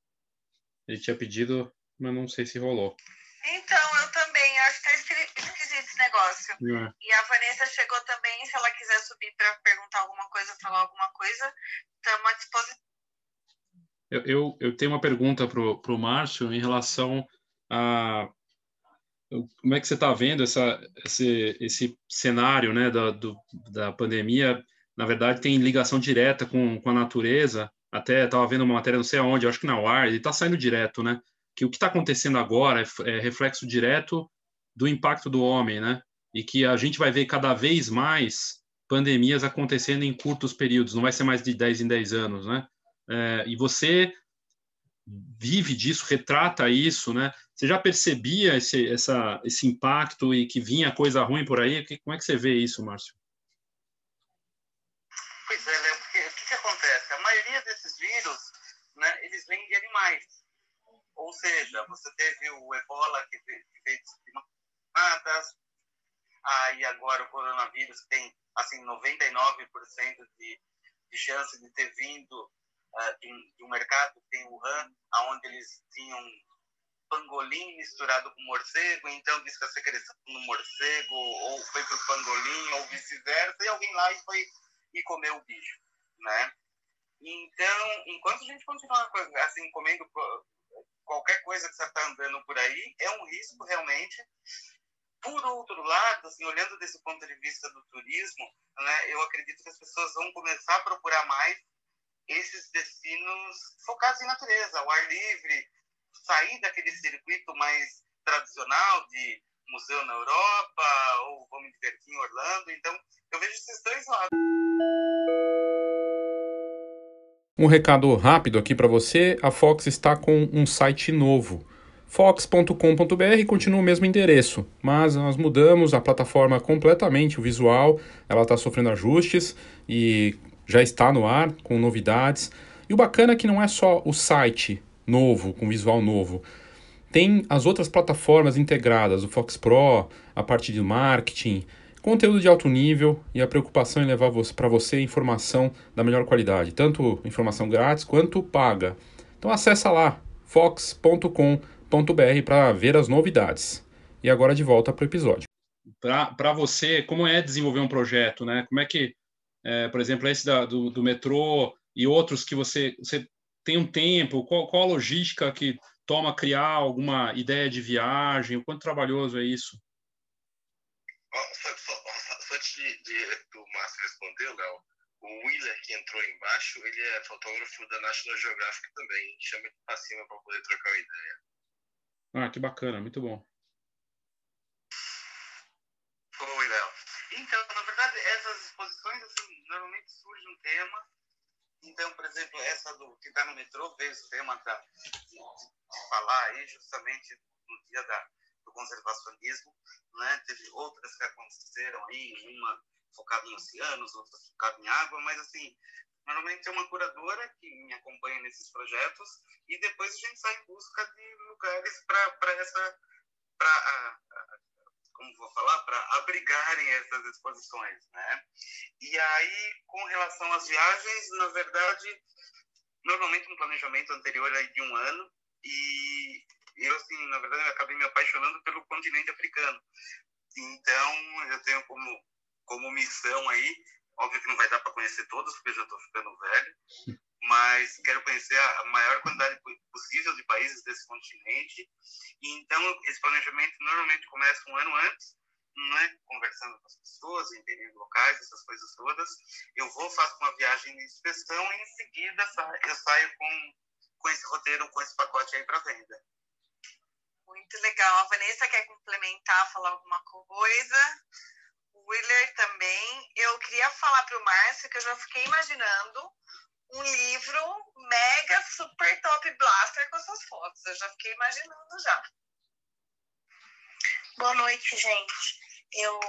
A: ele tinha pedido, mas não sei se rolou.
B: Então, eu também acho que tá esquisito esse negócio. É. E a Vanessa chegou também, se ela quiser subir para perguntar alguma coisa, falar alguma coisa, estamos à disposição.
A: Eu, eu, eu, tenho uma pergunta para o Márcio em relação a como é que você está vendo essa, esse, esse cenário né, da, do, da pandemia. Na verdade, tem ligação direta com, com a natureza. Até estava vendo uma matéria, não sei aonde, acho que na UAR, ele está saindo direto, né? Que o que está acontecendo agora é, é reflexo direto do impacto do homem, né? E que a gente vai ver cada vez mais pandemias acontecendo em curtos períodos, não vai ser mais de 10 em 10 anos, né? É, e você vive disso, retrata isso, né? Você já percebia esse, essa, esse impacto e que vinha coisa ruim por aí? Como é que você vê isso, Márcio?
C: Pois é, né? Porque, o que, que acontece? A maioria desses vírus, né, eles vêm de animais. Ou seja, você teve o ebola que veio de primatas, aí agora o coronavírus tem assim 99% de, de chance de ter vindo uh, de, um, de, um, mercado que tem Wuhan, aonde eles tinham pangolim misturado com morcego, então diz que a secreção no morcego ou foi pro pangolim ou vice-versa, e alguém lá e foi e comeu o bicho, né? Então, enquanto a gente continuar assim comendo qualquer coisa que você está andando por aí, é um risco realmente por outro lado, assim, olhando desse ponto de vista do turismo, né, eu acredito que as pessoas vão começar a procurar mais esses destinos focados em natureza, ao ar livre, sair daquele circuito mais tradicional de museu na Europa ou me divertir em Orlando. Então, eu vejo esses dois lados.
A: Um recado rápido aqui para você: a Fox está com um site novo fox.com.br continua o mesmo endereço, mas nós mudamos a plataforma completamente, o visual, ela está sofrendo ajustes e já está no ar com novidades. E o bacana é que não é só o site novo, com visual novo, tem as outras plataformas integradas, o Fox Pro, a parte de marketing, conteúdo de alto nível e a preocupação em levar para você informação da melhor qualidade, tanto informação grátis quanto paga. Então acessa lá fox.com.br para ver as novidades. E agora de volta para o episódio. Para você, como é desenvolver um projeto, né? Como é que, é, por exemplo, esse da, do, do metrô e outros que você, você tem um tempo, qual, qual a logística que toma criar alguma ideia de viagem, o quanto trabalhoso é isso?
E: Só, só, só antes de, de, do Márcio responder, Léo, o Wheeler que entrou embaixo, ele é fotógrafo da National Geographic também, chama ele para cima para poder trocar uma ideia.
A: Ah, que bacana, muito bom.
C: Oi, Léo. Então, na verdade, essas exposições, assim, normalmente surge um tema. Então, por exemplo, essa do que está no metrô veio esse tema de, de falar aí justamente no dia da, do conservacionismo. Né? Teve outras que aconteceram aí, uma focada em oceanos, outra focada em água, mas assim, Normalmente é uma curadora que me acompanha nesses projetos e depois a gente sai em busca de lugares para essa, para como vou falar, para abrigarem essas exposições, né? E aí, com relação às viagens, na verdade, normalmente um planejamento anterior de um ano e eu assim, na verdade, acabei me apaixonando pelo continente africano. Então, eu tenho como como missão aí Óbvio que não vai dar para conhecer todos, porque eu já estou ficando velho, mas quero conhecer a maior quantidade possível de países desse continente. E então, esse planejamento normalmente começa um ano antes, né? conversando com as pessoas, entendendo locais, essas coisas todas. Eu vou, faço uma viagem de inspeção e em seguida eu saio com, com esse roteiro, com esse pacote aí para venda.
B: Muito legal. A Vanessa quer complementar, falar alguma coisa? Wheeler também. Eu queria falar para o Márcio que eu já fiquei imaginando um livro mega super top blaster com essas fotos. Eu já fiquei imaginando já.
F: Boa noite, gente. Eu,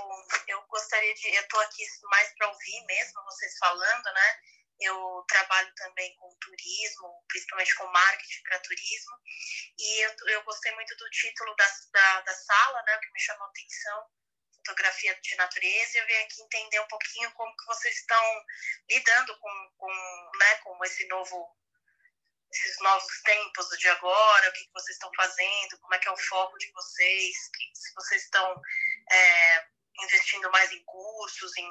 F: eu gostaria de. Eu estou aqui mais para ouvir mesmo vocês falando, né? Eu trabalho também com turismo, principalmente com marketing para turismo. E eu, eu gostei muito do título da, da, da sala, né? Que me chamou a atenção fotografia de natureza e eu vim aqui entender um pouquinho como que vocês estão lidando com, com, né, com esse novo esses novos tempos de agora, o que, que vocês estão fazendo, como é que é o foco de vocês, se vocês estão é, investindo mais em cursos, em,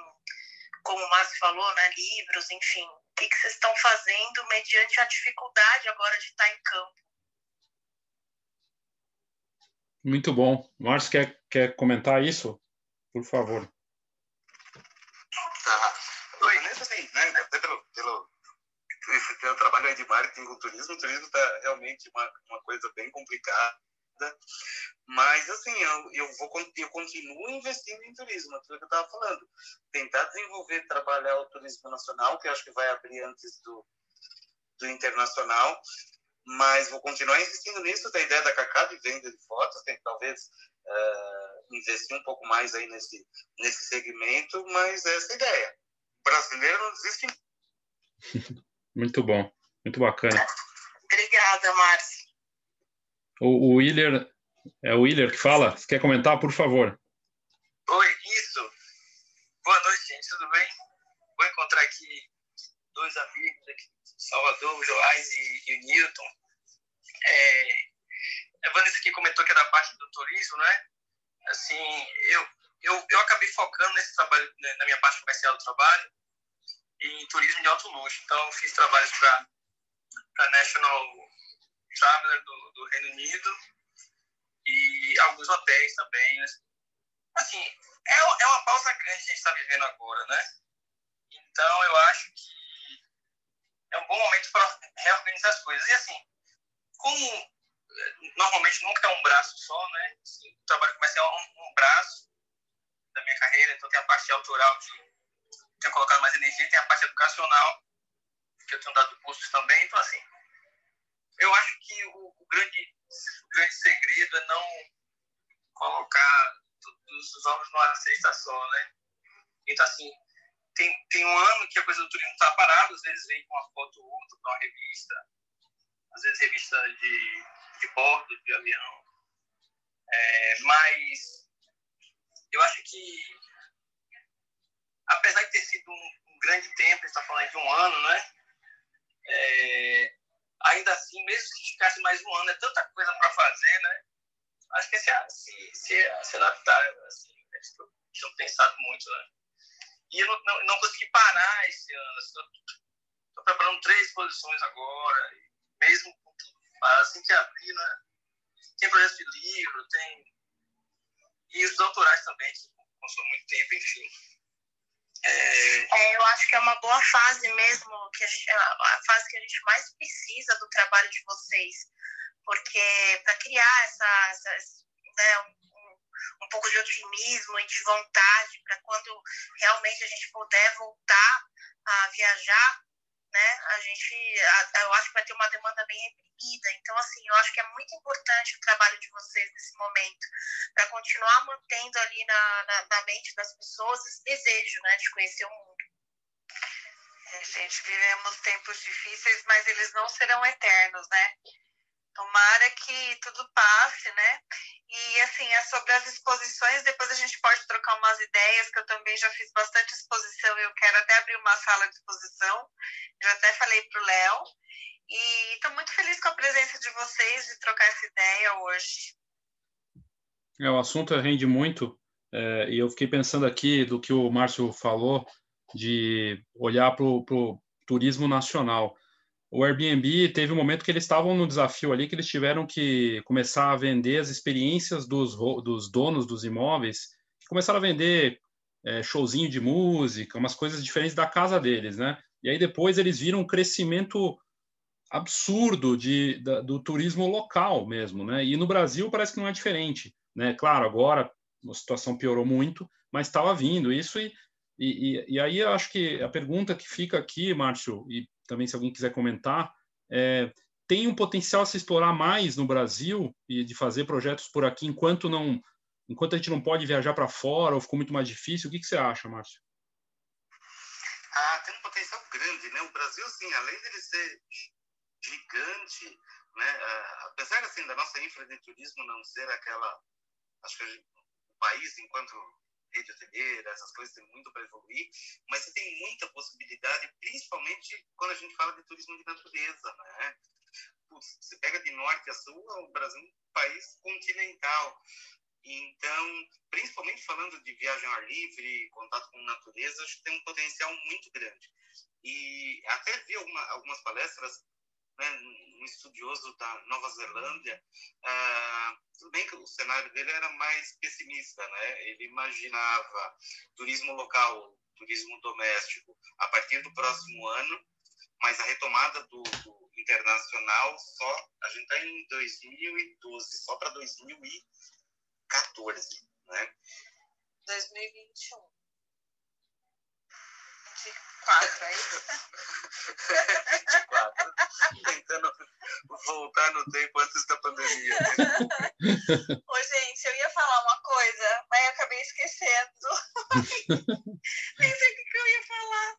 F: como o Márcio falou, né, livros, enfim, o que, que vocês estão fazendo mediante a dificuldade agora de estar em campo.
A: Muito bom. Márcio, quer, quer comentar isso? Por favor.
C: Tá. Oi, assim, né, até pelo, pelo, pelo trabalho de marketing com turismo, o turismo está realmente uma, uma coisa bem complicada. Mas, assim, eu, eu, vou, eu continuo investindo em turismo, aquilo que eu estava falando. Tentar desenvolver, trabalhar o turismo nacional, que eu acho que vai abrir antes do, do internacional. mas vou continuar insistindo nisso. Tem a ideia da Cacá de venda de fotos, tem talvez uh, investir um pouco mais aí nesse, nesse segmento, mas essa é a ideia. O brasileiro não desiste.
A: Muito bom, muito bacana.
B: Obrigada, Márcio.
A: O, o Willer, é o Willer que fala? Você quer comentar, por favor?
G: Oi, isso. Boa noite, gente, tudo bem? Vou encontrar aqui dois amigos aqui Salvador, o Joás e, e o Newton. É, a Vanessa aqui comentou que é da parte do turismo, né? Assim, eu, eu, eu acabei focando nesse trabalho, né, na minha parte comercial do trabalho, em turismo de alto luxo. Então, fiz trabalhos para a National Traveler do, do Reino Unido e alguns hotéis também. Assim, é, é uma pausa grande que a gente está vivendo agora, né? Então, eu acho que é um bom momento para reorganizar as coisas. E assim, como normalmente nunca é um braço só, né? Assim, o trabalho comercial é um, um, braço da minha carreira, então tem a parte autoral de ter colocado mais energia, tem a parte educacional, que eu tenho dado cursos também. Então, assim, eu acho que o, o grande, o grande segredo é não colocar todos os ovos numa cesta só, né? Então, assim, tem, tem um ano que a coisa do turismo está parada, às vezes vem com uma foto ou outra para uma revista, às vezes revista de, de bordo, de avião. É, mas eu acho que, apesar de ter sido um, um grande tempo, está falando de um ano, né? É, ainda assim, mesmo se ficasse mais um ano, é tanta coisa para fazer, né? Acho que se, se, se, se adaptar, assim, eles tinham pensado muito, né? E eu não, não, não consegui parar esse ano. Estou preparando três exposições agora, mesmo assim que abrir, né? Tem projetos de livro, tem. E os autorais também, que consomem muito tempo, enfim.
B: É... É, eu acho que é uma boa fase mesmo, que a, gente, a fase que a gente mais precisa do trabalho de vocês, porque para criar essa, essa né, um pouco de otimismo e de vontade para quando realmente a gente puder voltar a viajar, né? A gente, eu acho que vai ter uma demanda bem reprimida. Então, assim, eu acho que é muito importante o trabalho de vocês nesse momento para continuar mantendo ali na, na, na, mente das pessoas esse desejo, né, de conhecer o mundo. É, gente, vivemos tempos difíceis, mas eles não serão eternos, né? Tomara que tudo passe, né? E assim, é sobre as exposições, depois a gente pode trocar umas ideias, que eu também já fiz bastante exposição e eu quero até abrir uma sala de exposição. Já até falei para o Léo. E estou muito feliz com a presença de vocês, de trocar essa ideia hoje.
A: É, o assunto rende muito, é, e eu fiquei pensando aqui do que o Márcio falou, de olhar para o turismo nacional o Airbnb teve um momento que eles estavam no desafio ali, que eles tiveram que começar a vender as experiências dos, dos donos dos imóveis, que começaram a vender é, showzinho de música, umas coisas diferentes da casa deles, né? E aí depois eles viram um crescimento absurdo de, da, do turismo local mesmo, né? E no Brasil parece que não é diferente, né? Claro, agora a situação piorou muito, mas estava vindo isso e, e, e, aí eu acho que a pergunta que fica aqui, Márcio, e também se alguém quiser comentar, é, tem um potencial a se explorar mais no Brasil e de fazer projetos por aqui enquanto não enquanto a gente não pode viajar para fora ou ficou muito mais difícil. O que, que você acha, Márcio?
C: Ah, tem um potencial grande, né? O Brasil, sim, além ele ser gigante, né? Uh, apesar assim da nossa infra de turismo não ser aquela, acho que o país enquanto rede hoteleira, essas coisas tem muito para evoluir, mas você tem muita possibilidade, principalmente quando a gente fala de turismo de natureza, né? Putz, você pega de norte a sul, o Brasil é um país continental. Então, principalmente falando de viagem ao ar livre, contato com natureza, acho que tem um potencial muito grande. E até vi alguma, algumas palestras né, um estudioso da Nova Zelândia, ah, tudo bem que o cenário dele era mais pessimista, né? Ele imaginava turismo local, turismo doméstico a partir do próximo ano, mas a retomada do, do internacional só a gente está em 2012, só para 2014, né?
B: 2021. 24, é isso?
C: 24. Tentando
G: voltar no tempo antes da pandemia.
B: Ô, gente, eu ia falar uma coisa, mas eu acabei esquecendo. Nem sei o que eu ia falar.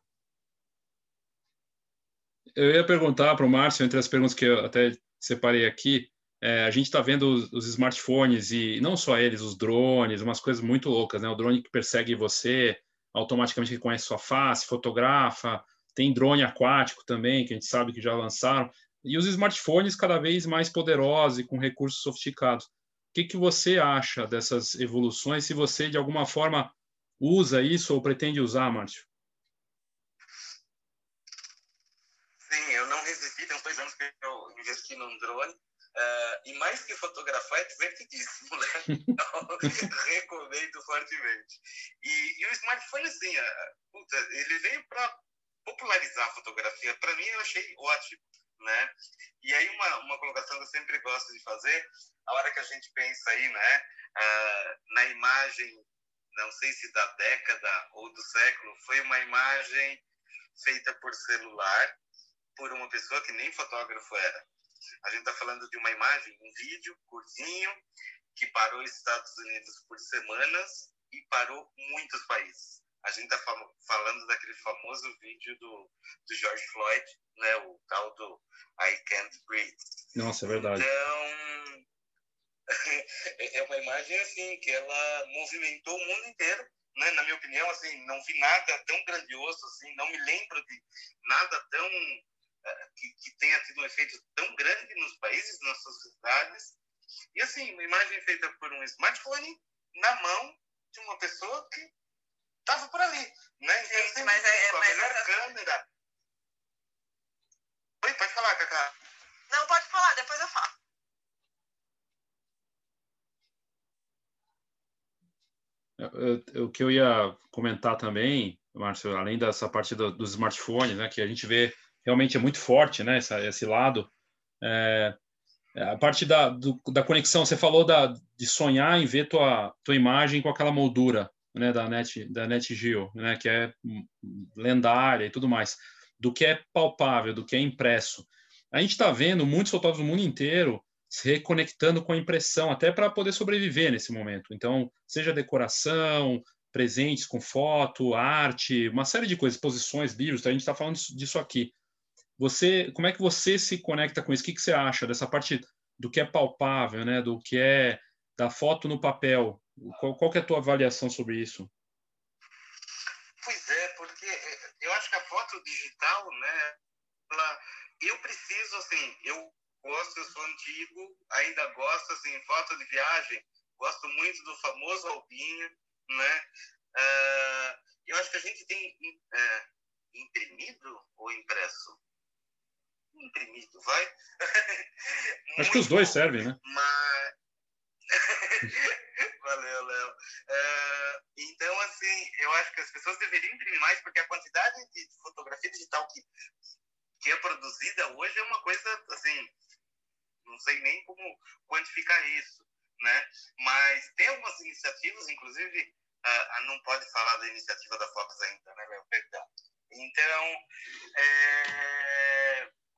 A: Eu ia perguntar para o Márcio, entre as perguntas que eu até separei aqui, é, a gente está vendo os, os, smartphones e não só eles, os drones, umas coisas muito loucas, né? O drone que persegue você, automaticamente reconhece sua face, fotografa. Tem drone aquático também, que a gente sabe que já lançaram. E os smartphones cada vez mais poderosos e com recursos sofisticados. O que, que você acha dessas evoluções? Se você, de alguma forma, usa isso ou pretende usar, Márcio?
C: Sim, eu não resisti. Tem uns dois anos que eu investi num drone Uh, e mais que fotografar, é divertidíssimo, né? Então, recomendo fortemente. E, e, o smartphone, assim, uh, puta, ele veio para popularizar a fotografia. Para mim, eu achei ótimo, né? E aí, uma, uma colocação que eu sempre gosto de fazer, a hora que a gente pensa aí, né, uh, na imagem, não sei se da década ou do século, foi uma imagem feita por celular, por uma pessoa que nem fotógrafo era a gente está falando de uma imagem, um vídeo curtinho, que parou os Estados Unidos por semanas e parou muitos países. A gente está fal falando daquele famoso vídeo do, do George Floyd, né, o tal do I Can't Breathe.
A: Nossa, é verdade.
C: Então, é uma imagem assim que ela movimentou o mundo inteiro, né? Na minha opinião, assim, não vi nada tão grandioso assim, não me lembro de nada tão que, que tenha tido um efeito tão grande nos países, nas sociedades. E assim, uma imagem feita por um smartphone na mão de uma pessoa que estava por ali, né?
B: Gente, então, mas é,
C: a
B: mas
C: melhor é... câmera. Oi, pode falar, Cacá.
B: Não, pode falar, depois eu falo.
A: O que eu ia comentar também, Márcio, além dessa parte do, dos smartphones, né, que a gente vê realmente é muito forte, né? Essa, esse lado. É, a parte da, do, da conexão, você falou da, de sonhar em ver tua, tua imagem com aquela moldura né, da Net, da NetGeo, né, que é lendária e tudo mais, do que é palpável, do que é impresso. A gente está vendo muitos fotógrafos do mundo inteiro se reconectando com a impressão, até para poder sobreviver nesse momento. Então, seja decoração, presentes com foto, arte, uma série de coisas, exposições, livros, a gente está falando disso aqui. Você, como é que você se conecta com isso? O que, que você acha dessa parte do que é palpável, né? Do que é da foto no papel? Qual, qual é a tua avaliação sobre isso?
C: Pois é, porque eu acho que a foto digital, né? Ela, eu preciso, assim, eu gosto, eu sou antigo, ainda gosto, assim, foto de viagem, gosto muito do famoso albinho, né? Uh, eu acho que a gente tem uh, imprimido ou impresso? Imprimido, vai?
A: Acho que os dois servem, né?
C: Mas... Valeu, Léo. Uh, então, assim, eu acho que as pessoas deveriam imprimir mais, porque a quantidade de fotografia digital que, que é produzida hoje é uma coisa, assim, não sei nem como quantificar isso, né? Mas tem algumas iniciativas, inclusive, uh, não pode falar da iniciativa da Fox ainda, né, Léo? Perdão. Então, é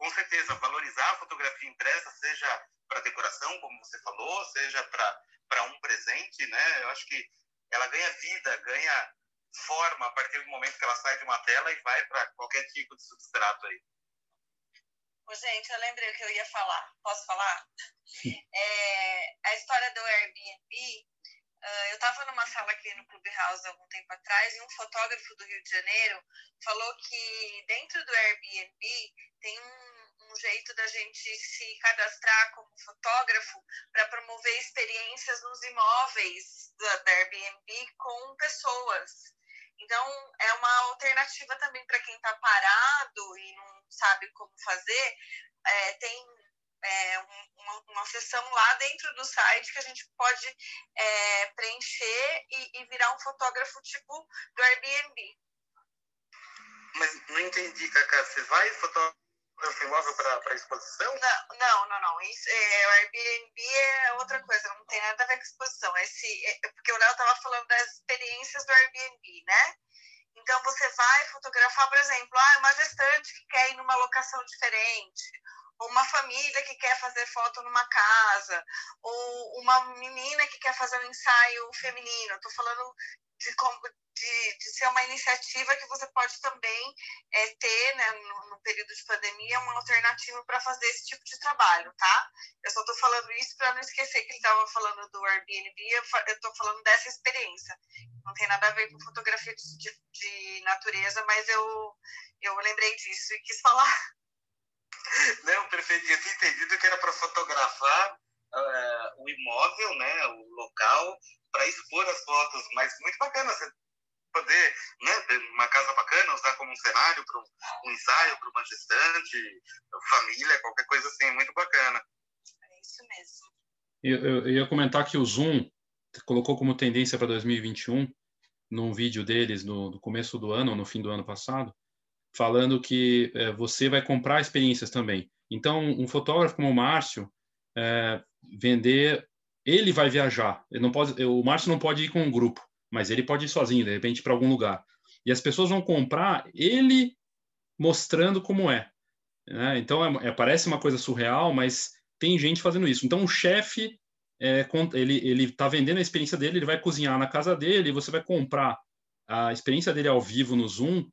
C: com certeza, valorizar a fotografia impressa, seja para decoração, como você falou, seja para um presente, né? Eu acho que ela ganha vida, ganha forma a partir do momento que ela sai de uma tela e vai para qualquer tipo de substrato aí.
B: Ô, gente, eu lembrei o que eu ia falar. Posso falar? É, a história do Airbnb Uh, eu estava numa sala aqui no Clubhouse há algum tempo atrás e um fotógrafo do Rio de Janeiro falou que dentro do Airbnb tem um, um jeito da gente se cadastrar como fotógrafo para promover experiências nos imóveis da, Airbnb com pessoas. Então, é uma alternativa também para quem está parado e não sabe como fazer. É, tem é, uma, uma sessão lá dentro do site que a gente pode é, preencher e, e, virar um fotógrafo tipo do Airbnb.
C: Mas não entendi, Cacá. Você vai fotografar imóvel para exposição?
B: Não, não, não. não. Isso, é, o Airbnb é outra coisa, não tem nada a ver com exposição. Esse, é, porque o Léo estava falando das experiências do Airbnb, né? Então, você vai fotografar, por exemplo, ah, uma gestante que quer ir numa locação diferente, ou uma família que quer fazer foto numa casa, ou uma menina que quer fazer um ensaio feminino. Estou falando de, de, de, ser uma iniciativa que você pode também é, ter, né, no, no, período de pandemia, uma alternativa para fazer esse tipo de trabalho, tá? Eu só estou falando isso para não esquecer que ele estava falando do Airbnb, eu estou falando dessa experiência. Não tem nada a ver com fotografia de, de, natureza, mas eu, eu lembrei disso e quis falar.
C: Não, perfeito. Eu tinha entendido que era para fotografar uh, o imóvel, né, o local, para expor as fotos, mas muito bacana você poder, né, ter uma casa bacana, usar como um cenário para um ensaio, para uma gestante, família, qualquer coisa assim, muito bacana.
B: É isso mesmo.
A: Eu, eu, eu ia comentar que o Zoom colocou como tendência para 2021, num vídeo deles no, no começo do ano, ou no fim do ano passado, falando que é, você vai comprar experiências também. Então, um fotógrafo como o Márcio, é, vender, ele vai viajar. Ele não pode, o Márcio não pode ir com um grupo, mas ele pode ir sozinho, de repente, para algum lugar. E as pessoas vão comprar ele mostrando como é. Né? Então, é, é, parece uma coisa surreal, mas tem gente fazendo isso. Então, o chefe, é, ele está vendendo a experiência dele, ele vai cozinhar na casa dele, e você vai comprar a experiência dele ao vivo no Zoom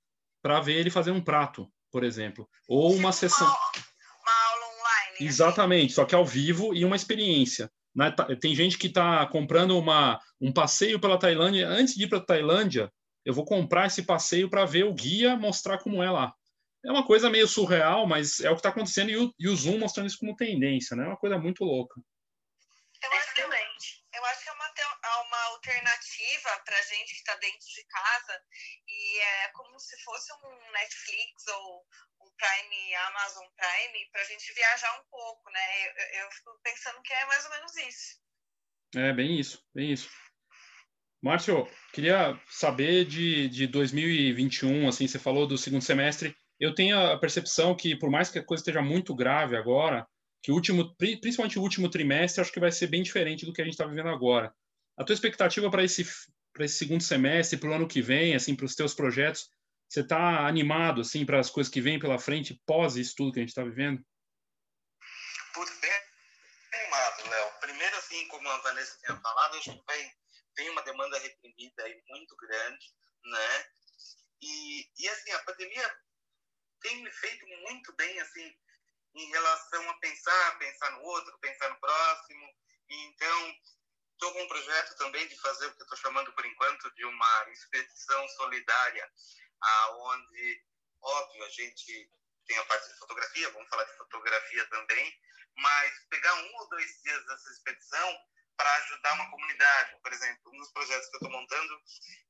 A: para ver ele fazer um prato, por exemplo, ou uma sessão. Uma,
B: uma aula online.
A: Assim. Exatamente, assim. só que ao vivo e uma experiência. Né? Tá, tem gente que está comprando uma, um passeio pela Tailândia. Antes de ir para a Tailândia, eu vou comprar esse passeio para ver o guia mostrar como é lá. É uma coisa meio surreal, mas é o que está acontecendo e o, e o Zoom mostrando isso como tendência, né? É uma coisa muito louca.
B: Eu acho que, alternativa para gente que está dentro de casa e é como se fosse um Netflix ou um Prime, Amazon Prime, para a gente viajar um pouco, né? Eu, eu fico pensando que é mais ou menos isso.
A: É, bem isso, bem isso. Márcio, queria saber de, de 2021, assim, você falou do segundo semestre. Eu tenho a percepção que, por mais que a coisa esteja muito grave agora, que o último, principalmente o último trimestre, acho que vai ser bem diferente do que a gente está vivendo agora. A tua expectativa para esse para esse segundo semestre, para o ano que vem, assim, para os teus projetos, você está animado assim para as coisas que vêm pela frente pós isso tudo que a gente está vivendo?
C: Putz, bem animado, Léo. Primeiro, assim, como a Vanessa tinha falado, acho que vem, tem uma demanda reprimida aí muito grande, né? E, e assim, a pandemia tem me feito muito bem, assim, em relação a pensar, pensar no outro, pensar no próximo. Então, estou com um projeto também de fazer o que estou chamando por enquanto de uma expedição solidária, aonde, óbvio, a gente tem a parte de fotografia, vamos falar de fotografia também, mas pegar um ou dois dias dessa expedição para ajudar uma comunidade. Por exemplo, um dos projetos que eu estou montando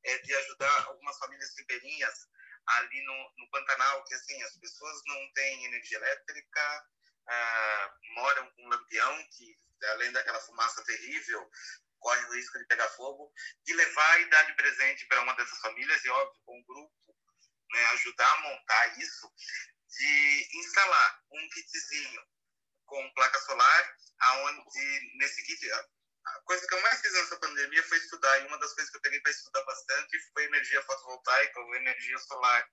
C: é de ajudar algumas famílias ribeirinhas ali no, no Pantanal, que assim, as pessoas não têm energia elétrica, ah, moram com um lampião, que além daquela fumaça terrível, corre o risco de pegar fogo, de levar e dar de presente para uma dessas famílias, e óbvio, com um grupo, né, ajudar a montar isso, de instalar um kitzinho com placa solar, aonde nesse kit a coisa que eu mais fiz nessa pandemia foi estudar, e uma das coisas que eu peguei para estudar bastante foi energia fotovoltaica ou energia solar.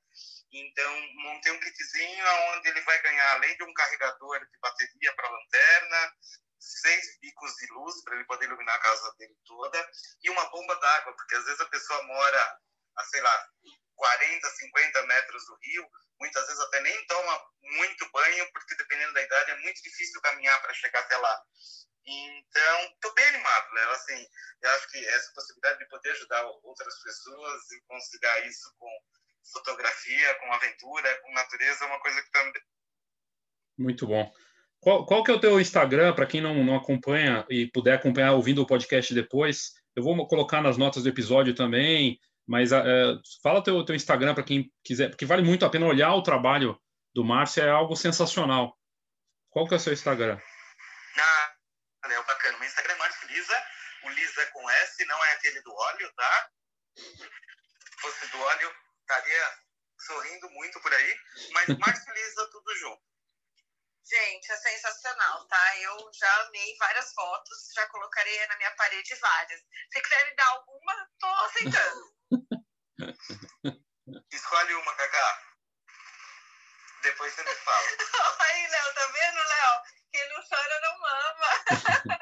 C: Então, montei um kitzinho onde ele vai ganhar, além de um carregador de bateria para lanterna, seis bicos de luz para ele poder iluminar a casa dele toda, e uma bomba d'água, porque às vezes a pessoa mora a, sei lá, 40, 50 metros do rio, muitas vezes até nem toma muito banho, porque dependendo da idade é muito difícil caminhar para chegar até lá. Então, estou bem animado, né? Assim, eu acho que essa possibilidade de poder ajudar outras pessoas e conciliar isso com fotografia, com aventura, com natureza, é uma coisa que também.
A: Muito bom. Qual, qual que é o teu Instagram, para quem não, não acompanha e puder acompanhar ouvindo o podcast depois? Eu vou colocar nas notas do episódio também, mas uh, fala teu teu Instagram para quem quiser, porque vale muito a pena olhar o trabalho do Márcio, é algo sensacional. Qual que é o seu Instagram?
C: é bacana. Meu Instagram é Márcio Lisa, o Lisa com S, não é aquele do óleo, tá? Se fosse do óleo, estaria sorrindo muito por aí, mas Márcio Lisa, tudo junto.
B: Gente, é sensacional, tá? Eu já amei várias fotos, já colocarei na minha parede várias. Se quiser me dar alguma, tô aceitando.
C: Escolhe uma, Cacá. Depois você me fala.
B: Aí, Léo, tá vendo, Léo?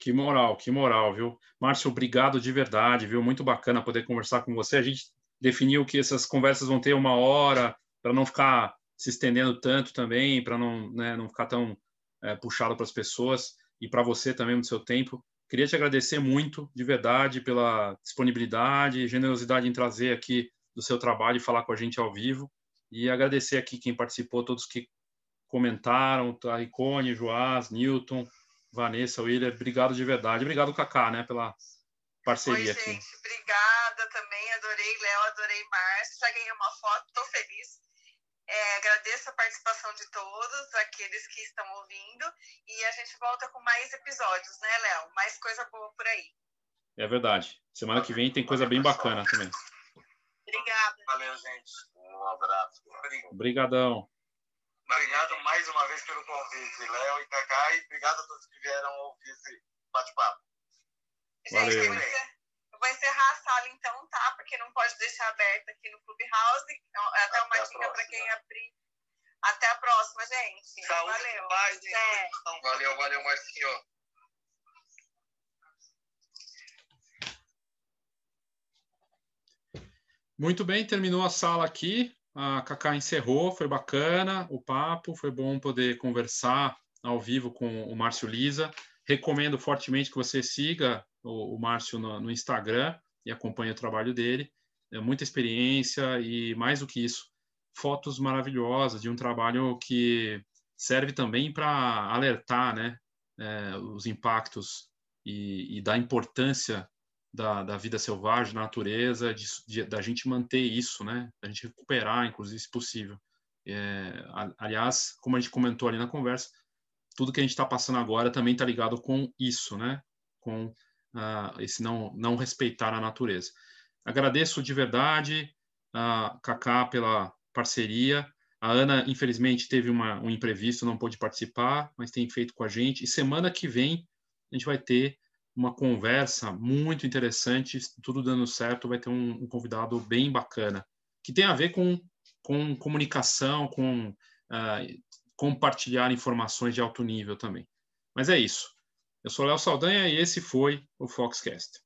A: que moral, que moral, viu? Márcio, obrigado de verdade, viu? Muito bacana poder conversar com você. A gente definiu que essas conversas vão ter uma hora, para não ficar se estendendo tanto também, para não, né, não ficar tão é, puxado para as pessoas e para você também no seu tempo. Queria te agradecer muito, de verdade, pela disponibilidade e generosidade em trazer aqui do seu trabalho e falar com a gente ao vivo. E agradecer aqui quem participou, todos que comentaram, Taricone, Joás, Newton, Vanessa, William. Obrigado de verdade. Obrigado, Cacá, né, pela parceria
B: Oi, gente, obrigada também. Adorei Léo, adorei Márcio. Já ganhei uma foto, estou feliz. É, agradeço a participação de todos, aqueles que estão ouvindo, e a gente volta com mais episódios, né, Léo? Mais coisa boa por aí.
A: É verdade. Semana que vem tem coisa bem bacana também.
B: Obrigada.
C: Valeu, gente. Um abraço.
A: Obrigadão.
C: Obrigado mais uma vez pelo convite, Léo e Cacá, e obrigado a todos que vieram ouvir esse bate-papo.
B: Gente, eu vou, encerrar, a sala então, tá? Porque não pode deixar aberta aqui no Clubhouse. Então, é até, uma dica para quem abrir. Até a próxima, gente.
D: Saúde,
B: valeu.
D: Paz, é. Valeu, valeu, Marcinho.
A: Muito bem, terminou a sala aqui. A Cacá encerrou, foi bacana o papo, foi bom poder conversar ao vivo com o Márcio Lisa. Recomendo fortemente que você siga o, o Márcio no, no, Instagram e acompanhe o trabalho dele. É muita experiência e, mais do que isso, fotos maravilhosas de um trabalho que serve também para alertar né, é, os impactos e, e da importância da, da vida selvagem, da natureza, de, de, da gente manter isso, né? Da gente recuperar, inclusive, se possível. É, aliás, como a gente comentou ali na conversa, tudo que a gente está passando agora também está ligado com isso, né? Com uh, esse não, não respeitar a natureza. Agradeço de verdade a Cacá pela parceria. A Ana, infelizmente, teve uma, um imprevisto, não pôde participar, mas tem feito com a gente. E semana que vem a gente vai ter uma conversa muito interessante, tudo dando certo, vai ter um, um convidado bem bacana, que tem a ver com, com comunicação, com uh, compartilhar informações de alto nível também. Mas é isso. Eu sou Léo Saldanha e esse foi o Foxcast.